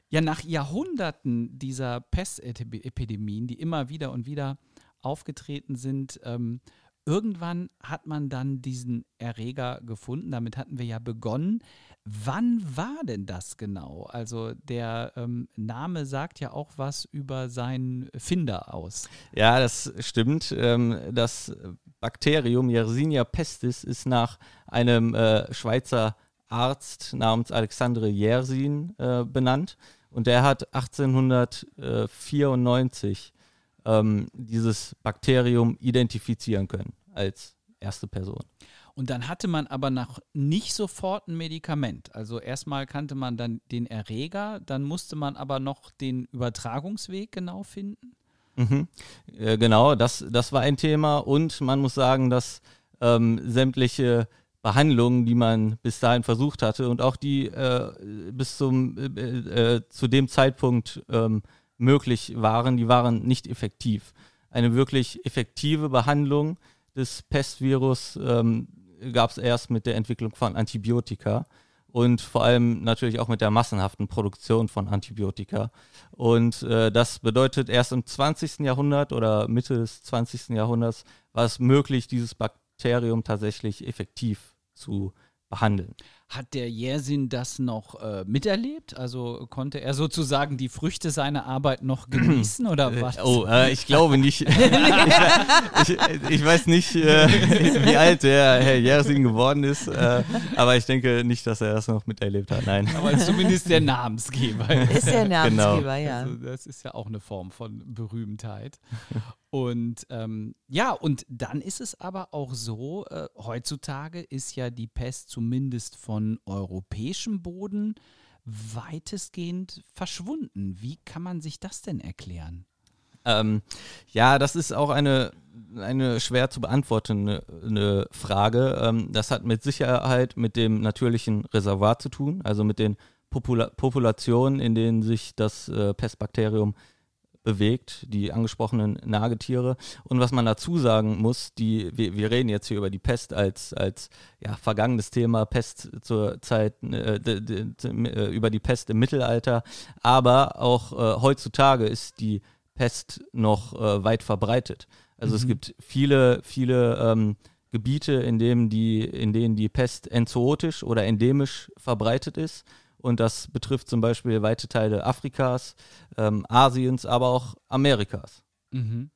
Ja, nach Jahrhunderten dieser Pestepidemien, die immer wieder und wieder aufgetreten sind, ähm, irgendwann hat man dann diesen Erreger gefunden. Damit hatten wir ja begonnen. Wann war denn das genau? Also der ähm, Name sagt ja auch was über seinen Finder aus. Ja, das stimmt. Ähm, das Bakterium Yersinia pestis ist nach einem äh, Schweizer Arzt namens Alexandre Yersin äh, benannt. Und der hat 1894 ähm, dieses Bakterium identifizieren können als erste Person. Und dann hatte man aber noch nicht sofort ein Medikament. Also erstmal kannte man dann den Erreger, dann musste man aber noch den Übertragungsweg genau finden. Mhm. Äh, genau, das, das war ein Thema. Und man muss sagen, dass ähm, sämtliche Behandlungen, die man bis dahin versucht hatte und auch die äh, bis zum äh, äh, zu dem Zeitpunkt ähm, möglich waren, die waren nicht effektiv. Eine wirklich effektive Behandlung des Pestvirus ähm, gab es erst mit der Entwicklung von Antibiotika und vor allem natürlich auch mit der massenhaften Produktion von Antibiotika. Und äh, das bedeutet, erst im 20. Jahrhundert oder Mitte des 20. Jahrhunderts war es möglich, dieses Bakterium tatsächlich effektiv zu behandeln. Hat der Jersin das noch äh, miterlebt? Also konnte er sozusagen die Früchte seiner Arbeit noch <clears throat> genießen oder was? Oh, äh, ich glaube nicht. <laughs> ich, ich, ich weiß nicht, äh, wie alt der Herr Jersin geworden ist, äh, aber ich denke nicht, dass er das noch miterlebt hat. Nein. Aber zumindest der Namensgeber. Ist der Namensgeber, Genau. ja. Also das ist ja auch eine Form von Berühmtheit. Und ähm, ja, und dann ist es aber auch so, äh, heutzutage ist ja die Pest zumindest von europäischem Boden weitestgehend verschwunden. Wie kann man sich das denn erklären? Ähm, ja, das ist auch eine, eine schwer zu beantwortende eine Frage. Ähm, das hat mit Sicherheit mit dem natürlichen Reservoir zu tun, also mit den Popula Populationen, in denen sich das äh, Pestbakterium bewegt, die angesprochenen Nagetiere. Und was man dazu sagen muss, die, wir, wir reden jetzt hier über die Pest als, als ja, vergangenes Thema, Pest zur Zeit, äh, d- d- d- äh, über die Pest im Mittelalter, aber auch äh, heutzutage ist die Pest noch äh, weit verbreitet. Also es gibt viele, viele ähm, Gebiete, in denen, die, in denen die Pest enzootisch oder endemisch verbreitet ist. Und das betrifft zum Beispiel weite Teile Afrikas, ähm, Asiens, aber auch Amerikas. Mhm.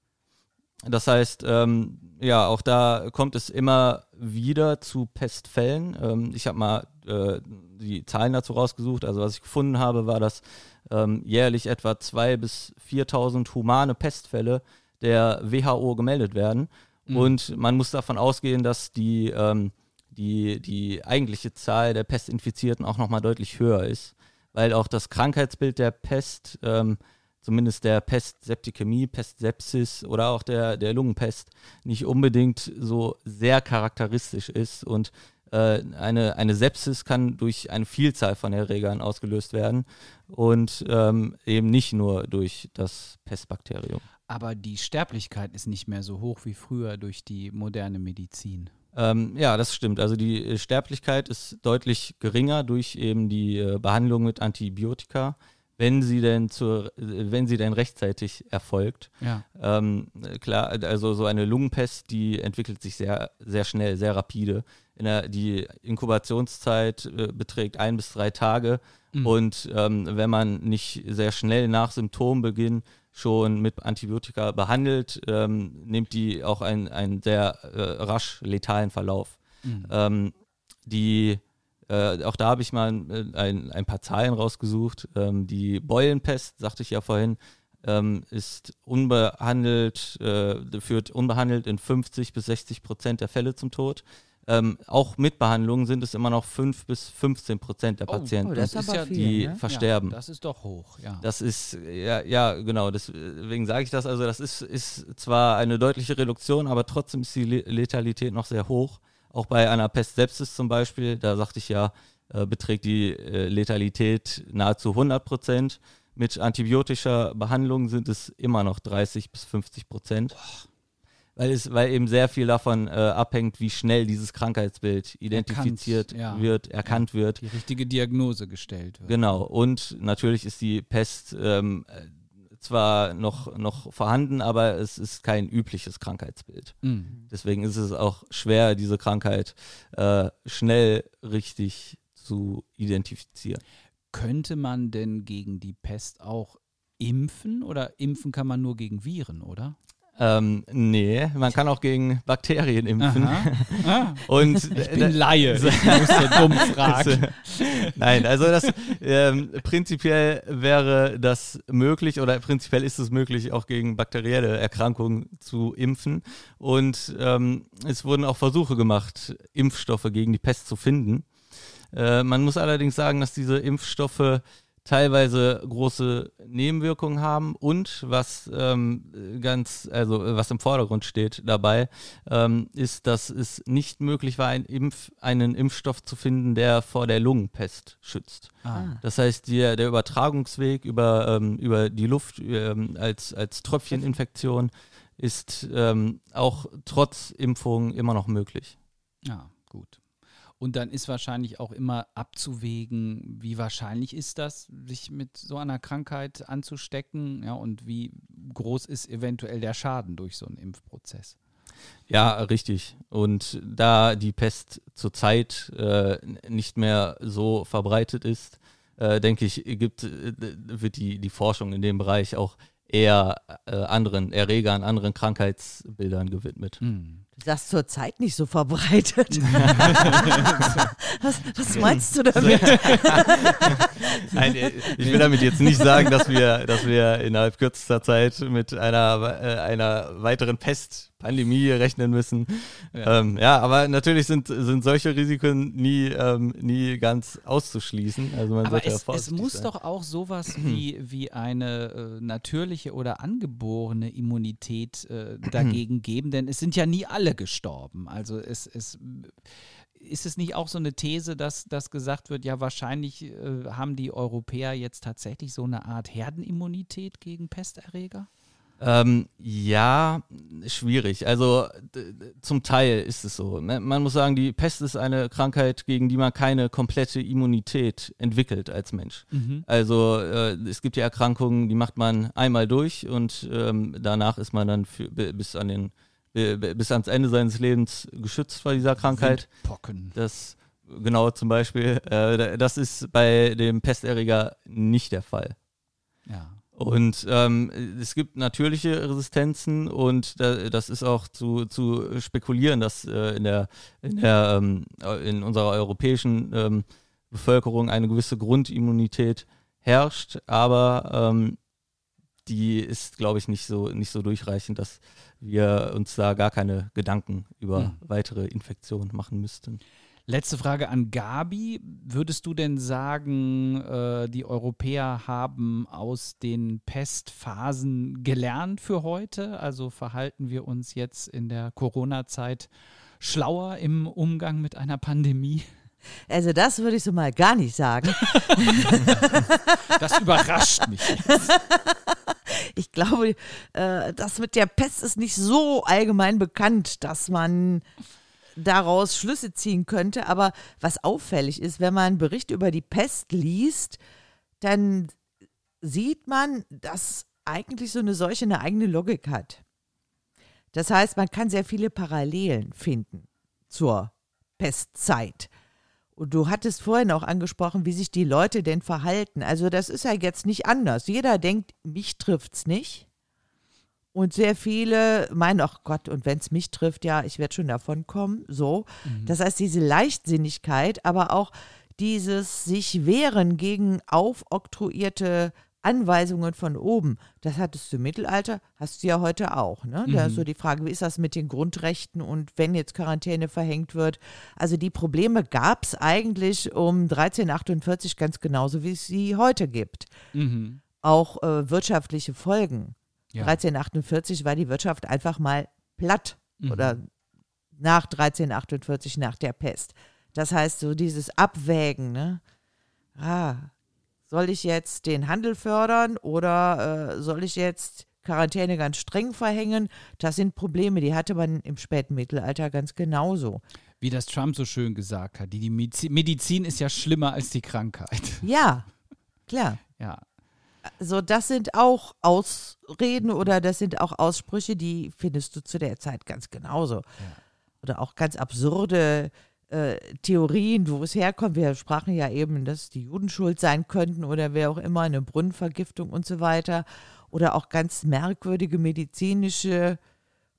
Das heißt, ähm, ja, auch da kommt es immer wieder zu Pestfällen. Ähm, ich habe mal äh, die Zahlen dazu rausgesucht. Also was ich gefunden habe, war, dass ähm, jährlich etwa 2.000 bis 4.000 humane Pestfälle der WHO gemeldet werden. Und man muss davon ausgehen, dass die, ähm, die, die eigentliche Zahl der Pestinfizierten auch nochmal deutlich höher ist, weil auch das Krankheitsbild der Pest ähm, zumindest der Pestseptikämie, Pestsepsis oder auch der, der Lungenpest nicht unbedingt so sehr charakteristisch ist. Und äh, eine, eine Sepsis kann durch eine Vielzahl von Erregern ausgelöst werden und ähm, eben nicht nur durch das Pestbakterium. Aber die Sterblichkeit ist nicht mehr so hoch wie früher durch die moderne Medizin. Ähm, ja, das stimmt. Also die äh, Sterblichkeit ist deutlich geringer durch eben die äh, Behandlung mit Antibiotika, wenn sie denn zur, äh, wenn sie denn rechtzeitig erfolgt. Ja. Ähm, äh, klar, also so eine Lungenpest, die entwickelt sich sehr, sehr schnell, sehr rapide. In der, die Inkubationszeit äh, beträgt ein bis drei Tage. Mhm. Und ähm, wenn man nicht sehr schnell nach Symptombeginn schon mit Antibiotika behandelt, ähm, nimmt die auch einen, einen sehr äh, rasch letalen Verlauf. Mhm. Ähm, die, äh, auch da habe ich mal ein, ein, ein, paar Zahlen rausgesucht. Ähm, die Beulenpest, sagte ich ja vorhin, ähm, ist unbehandelt, äh, führt unbehandelt in 50 bis 60 Prozent der Fälle zum Tod. Ähm, auch mit Behandlung sind es immer noch 5 bis 15 Prozent der Oh, Patienten, oh, das ist aber ja viel, die ne? versterben. Ja, das ist doch hoch, ja. Das ist, ja, ja, genau, deswegen sage ich das. Also, das ist, ist zwar eine deutliche Reduktion, aber trotzdem ist die Le- Letalität noch sehr hoch. Auch bei einer Pest Sepsis zum Beispiel, da sagte ich ja, äh, beträgt die äh, Letalität nahezu 100 Prozent. Mit antibiotischer Behandlung sind es immer noch 30 bis 50 Prozent. Weil, es, weil eben sehr viel davon äh, abhängt, wie schnell dieses Krankheitsbild identifiziert ja. wird, erkannt wird. Die richtige Diagnose gestellt wird. Genau, und natürlich ist die Pest ähm, äh, zwar noch, noch vorhanden, aber es ist kein übliches Krankheitsbild. Mhm. Deswegen ist es auch schwer, diese Krankheit äh, schnell richtig zu identifizieren. Könnte man denn gegen die Pest auch impfen oder impfen kann man nur gegen Viren, oder? Ähm, nee, man kann auch gegen Bakterien impfen. <laughs> Ah, Und ich bin Laie. <laughs> Ich muss so dumm fragen. <laughs> Nein, also das ähm, prinzipiell wäre das möglich oder prinzipiell ist es möglich, auch gegen bakterielle Erkrankungen zu impfen. Und ähm, es wurden auch Versuche gemacht, Impfstoffe gegen die Pest zu finden. Äh, man muss allerdings sagen, dass diese Impfstoffe teilweise große Nebenwirkungen haben und was ähm, ganz, also was im Vordergrund steht dabei, ähm, ist, dass es nicht möglich war, ein Impf, einen Impfstoff zu finden, der vor der Lungenpest schützt. Ah. Das heißt, der, der Übertragungsweg über, ähm, über die Luft ähm, als, als Tröpfcheninfektion ist ähm, auch trotz Impfung immer noch möglich. Ja, gut. Und dann ist wahrscheinlich auch immer abzuwägen, wie wahrscheinlich ist das, sich mit so einer Krankheit anzustecken, ja, und wie groß ist eventuell der Schaden durch so einen Impfprozess. Ja, richtig. Und da die Pest zurzeit äh, nicht mehr so verbreitet ist, äh, denke ich, gibt, äh, wird die, die Forschung in dem Bereich auch eher äh, anderen Erregern, anderen Krankheitsbildern gewidmet. Hm. Du sagst zur Zeit nicht so verbreitet. <laughs> was, was meinst du damit? Nein, <laughs> äh, ich will damit jetzt nicht sagen, dass wir, dass wir innerhalb kürzester Zeit mit einer, äh, einer weiteren Pestpandemie rechnen müssen. Ja, ähm, ja aber natürlich sind, sind solche Risiken nie, ähm, nie ganz auszuschließen. Also man Aber sollte ja es, es muss sein. doch auch sowas wie, wie eine äh, natürliche oder angeborene Immunität äh, dagegen <clears throat> geben, denn es sind ja nie alle gestorben. Also es, es ist es nicht auch so eine These, dass, dass gesagt wird, ja wahrscheinlich äh, haben die Europäer jetzt tatsächlich so eine Art Herdenimmunität gegen Pesterreger? Ähm, ja, schwierig. Also zum Teil ist es so. Ne? Man muss sagen, die Pest ist eine Krankheit, gegen die man keine komplette Immunität entwickelt als Mensch. Also äh, es gibt ja Erkrankungen, die macht man einmal durch und ähm, danach ist man dann für, bi- bis an den bi- bi- bis ans Ende seines Lebens geschützt vor dieser Krankheit. Pocken. Das genau zum Beispiel, äh, das ist bei dem Pesterreger nicht der Fall. Ja. Und ähm, es gibt natürliche Resistenzen und da, das ist auch zu, zu spekulieren, dass äh, in, der, in, der, ähm, in unserer europäischen ähm, Bevölkerung eine gewisse Grundimmunität herrscht, aber ähm, die ist, glaube ich, nicht so, nicht so durchreichend, dass wir uns da gar keine Gedanken über Hm. weitere Infektionen machen müssten. Letzte Frage an Gabi. Würdest du denn sagen, äh, die Europäer haben aus den Pestphasen gelernt für heute? Also verhalten wir uns jetzt in der Corona-Zeit schlauer im Umgang mit einer Pandemie? Also das würde ich so mal gar nicht sagen. <laughs> Das überrascht mich. Jetzt. <laughs> Ich glaube, äh, das mit der Pest ist nicht so allgemein bekannt, dass man daraus Schlüsse ziehen könnte. Aber was auffällig ist, wenn man einen Bericht über die Pest liest, dann sieht man, dass eigentlich so eine Seuche eine eigene Logik hat. Das heißt, man kann sehr viele Parallelen finden zur Pestzeit. Und du hattest vorhin auch angesprochen, wie sich die Leute denn verhalten. Also das ist ja jetzt nicht anders. Jeder denkt, mich trifft's nicht. Und sehr viele meinen, ach Gott, und wenn es mich trifft, ja, ich werde schon davon kommen. So. Mhm. Das heißt, diese Leichtsinnigkeit, aber auch dieses sich wehren gegen aufoktroyierte Anweisungen von oben, das hattest du im Mittelalter, hast du ja heute auch. Ne? Da ist so mhm. die Frage, wie ist das mit den Grundrechten und wenn jetzt Quarantäne verhängt wird? Also die Probleme gab es eigentlich um 1348 ganz genauso, wie es sie heute gibt. Mhm. Auch äh, wirtschaftliche Folgen. Ja. 1348 war die Wirtschaft einfach mal platt mhm. oder nach 1348, nach der Pest. Das heißt, so dieses Abwägen, ne? Ah, soll ich jetzt den Handel fördern oder äh, soll ich jetzt Quarantäne ganz streng verhängen? Das sind Probleme, die hatte man im späten Mittelalter ganz genauso. Wie das Trump so schön gesagt hat, die, die Medizin ist ja schlimmer als die Krankheit. Ja, klar. Ja. So, das sind auch Ausreden oder das sind auch Aussprüche, die findest du zu der Zeit ganz genauso. Ja. Oder auch ganz absurde äh, Theorien, wo es herkommt. Wir sprachen ja eben, dass die Juden schuld sein könnten oder wer auch immer, eine Brunnenvergiftung und so weiter. Oder auch ganz merkwürdige medizinische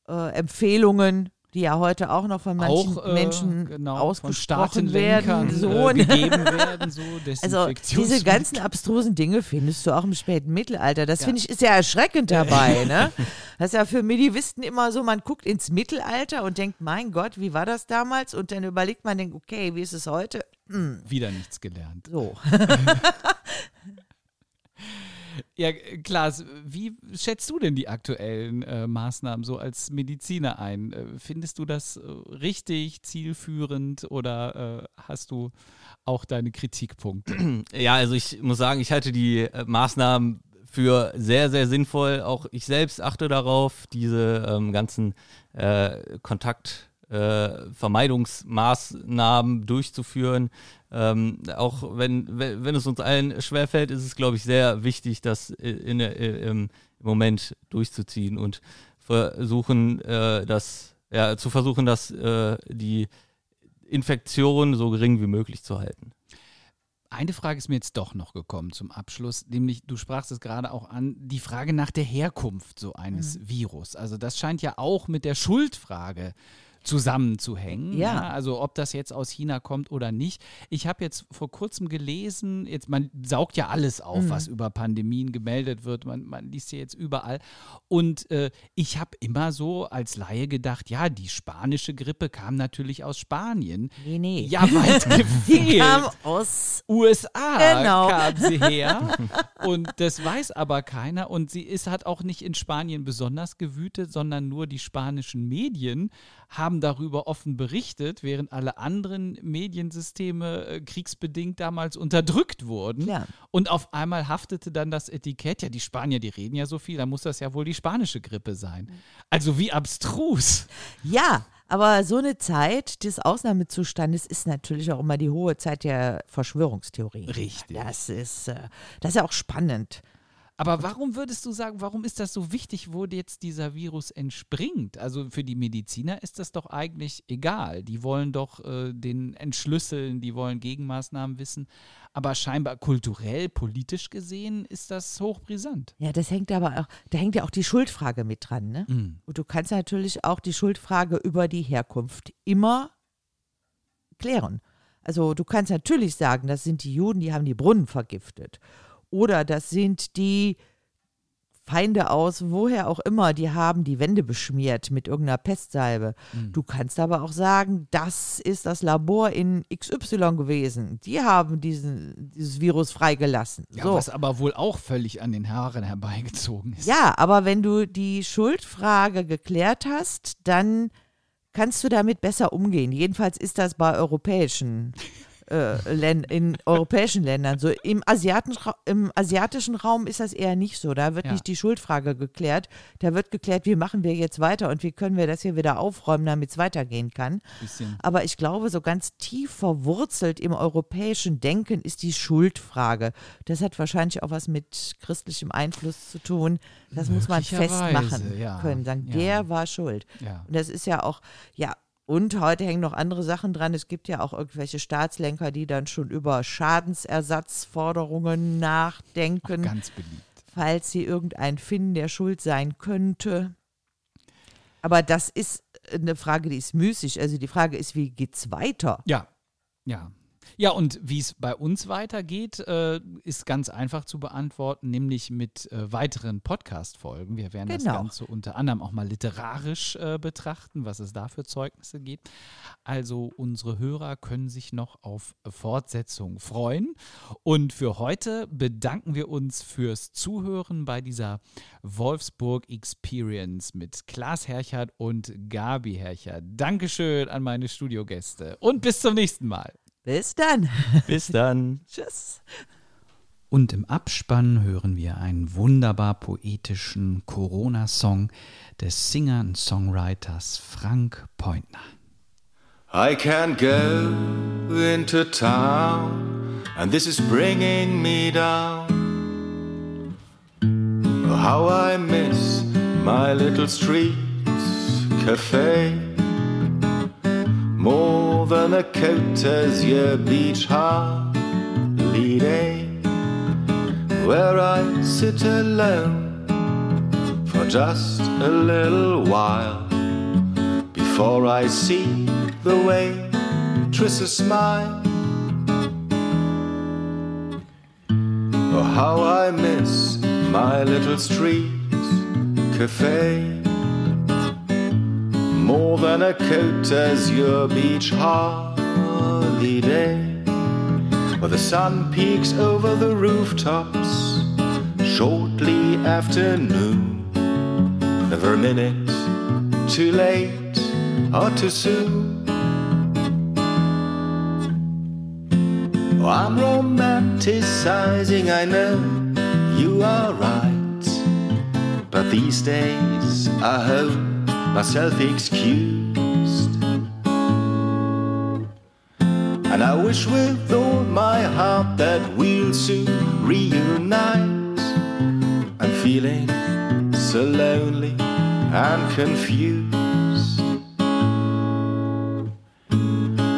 äh, Empfehlungen, die ja heute auch noch von manchen auch, äh, Menschen genau, ausgesprochen werden, so, äh, ne? gegeben werden, so <laughs> Also diese ganzen abstrusen Dinge findest du auch im späten Mittelalter. Das ja. finde ich ist ja erschreckend dabei. <laughs> ne? Das ist ja für Medivisten immer so, man guckt ins Mittelalter und denkt, mein Gott, wie war das damals? Und dann überlegt man, denkt, okay, wie ist es heute? Hm. Wieder nichts gelernt. So. <laughs> Ja, Klaas, wie schätzt du denn die aktuellen äh, Maßnahmen so als Mediziner ein? Äh, findest du das äh, richtig, zielführend oder äh, hast du auch deine Kritikpunkte? <clears throat> Ja, also ich muss sagen, ich halte die äh, Maßnahmen für sehr, sehr sinnvoll. Auch ich selbst achte darauf, diese ähm, ganzen äh, Vermeidungsmaßnahmen durchzuführen. Ähm, auch wenn, wenn es uns allen schwerfällt, ist es, glaube ich, sehr wichtig, das in, in, im Moment durchzuziehen und versuchen, äh, das, ja, zu versuchen, dass äh, die Infektion so gering wie möglich zu halten. Eine Frage ist mir jetzt doch noch gekommen zum Abschluss, nämlich du sprachst es gerade auch an, die Frage nach der Herkunft so eines mhm. Virus. Also das scheint ja auch mit der Schuldfrage äh, zusammenzuhängen. Ja. ja. Also ob das jetzt aus China kommt oder nicht. Ich habe jetzt vor kurzem gelesen, jetzt man saugt ja alles auf, mhm. was über Pandemien gemeldet wird. Man, man liest ja jetzt überall. Und äh, ich habe immer so als Laie gedacht, ja, die spanische Grippe kam natürlich aus Spanien. Nee, nee. Ja, weit gefehlt. <laughs> Die kam aus USA genau. kam sie her. <laughs> Und das weiß aber keiner. Und sie ist, hat auch nicht in Spanien besonders gewütet, sondern nur die spanischen Medien haben darüber offen berichtet, während alle anderen Mediensysteme äh, kriegsbedingt damals unterdrückt wurden. Ja. Und auf einmal haftete dann das Etikett, ja, die Spanier, die reden ja so viel, dann muss das ja wohl die spanische Grippe sein. Also wie abstrus. Ja, aber so eine Zeit des Ausnahmezustandes ist natürlich auch immer die hohe Zeit der Verschwörungstheorien. Richtig. Das ist, äh, das ist ja auch spannend. Aber warum würdest du sagen, warum ist das so wichtig, wo jetzt dieser Virus entspringt? Also für die Mediziner ist das doch eigentlich egal. Die wollen doch äh, den entschlüsseln, die wollen Gegenmaßnahmen wissen. Aber scheinbar kulturell, politisch gesehen ist das hochbrisant. Ja, das hängt aber auch, da hängt ja auch die Schuldfrage mit dran. Ne? Mhm. Und du kannst natürlich auch die Schuldfrage über die Herkunft immer klären. Also du kannst natürlich sagen, das sind die Juden, die haben die Brunnen vergiftet. Oder das sind die Feinde aus, woher auch immer, die haben die Wände beschmiert mit irgendeiner Pestsalbe. Mhm. Du kannst aber auch sagen, das ist das Labor in XY gewesen. Die haben diesen, dieses Virus freigelassen. Ja, so. was aber wohl auch völlig an den Haaren herbeigezogen ist. Ja, aber wenn du die Schuldfrage geklärt hast, dann kannst du damit besser umgehen. Jedenfalls ist das bei europäischen in europäischen Ländern. So im, Asiaten, im asiatischen Raum ist das eher nicht so. Da wird Ja. nicht die Schuldfrage geklärt. Da wird geklärt, wie machen wir jetzt weiter und wie können wir das hier wieder aufräumen, damit es weitergehen kann. Bisschen. Aber ich glaube, so ganz tief verwurzelt im europäischen Denken ist die Schuldfrage. Das hat wahrscheinlich auch was mit christlichem Einfluss zu tun. Das muss man festmachen ja. können. Sagen, Ja. der war schuld. Und das ist ja auch, ja, und heute hängen noch andere Sachen dran. Es gibt ja auch irgendwelche Staatslenker, die dann schon über Schadensersatzforderungen nachdenken, Ganz beliebt. falls sie irgendeinen finden, der schuld sein könnte. Aber das ist eine Frage, die ist müßig. Also die Frage ist, wie geht's weiter? Ja, ja. Ja, und wie es bei uns weitergeht, äh, ist ganz einfach zu beantworten, nämlich mit äh, weiteren Podcast-Folgen. Wir werden das Genau. Ganze unter anderem auch mal literarisch äh, betrachten, was es da für Zeugnisse gibt. Also unsere Hörer können sich noch auf Fortsetzung freuen. Und für heute bedanken wir uns fürs Zuhören bei dieser Wolfsburg Experience mit Klaas Herchert und Gabi Herchert. Dankeschön an meine Studiogäste und bis zum nächsten Mal. Bis dann. <laughs> Bis dann. Tschüss. Und im Abspann hören wir einen wunderbar poetischen Corona-Song des Singer und Songwriters Frank Pointner. I can't go into town, and this is bringing me down. How I miss my little street cafe. More than a courtesy beach holiday, where I sit alone for just a little while before I see the waitresses smile. Oh, how I miss my little street cafe. More than a coat as your beach holiday. Where the sun peeks over the rooftops shortly after noon. Never a minute too late or too soon. Oh, I'm romanticizing, I know you are right. But these days I hope myself excused. And I wish with all my heart that we'll soon reunite. I'm feeling so lonely and confused.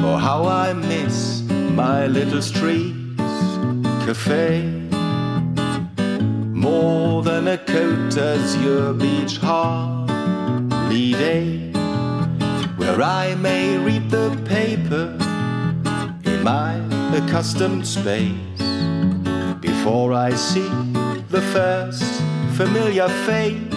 Oh, how I miss my little street cafe. More than a coat as your beach holiday, where I may read the paper in my accustomed space before I see the first familiar face.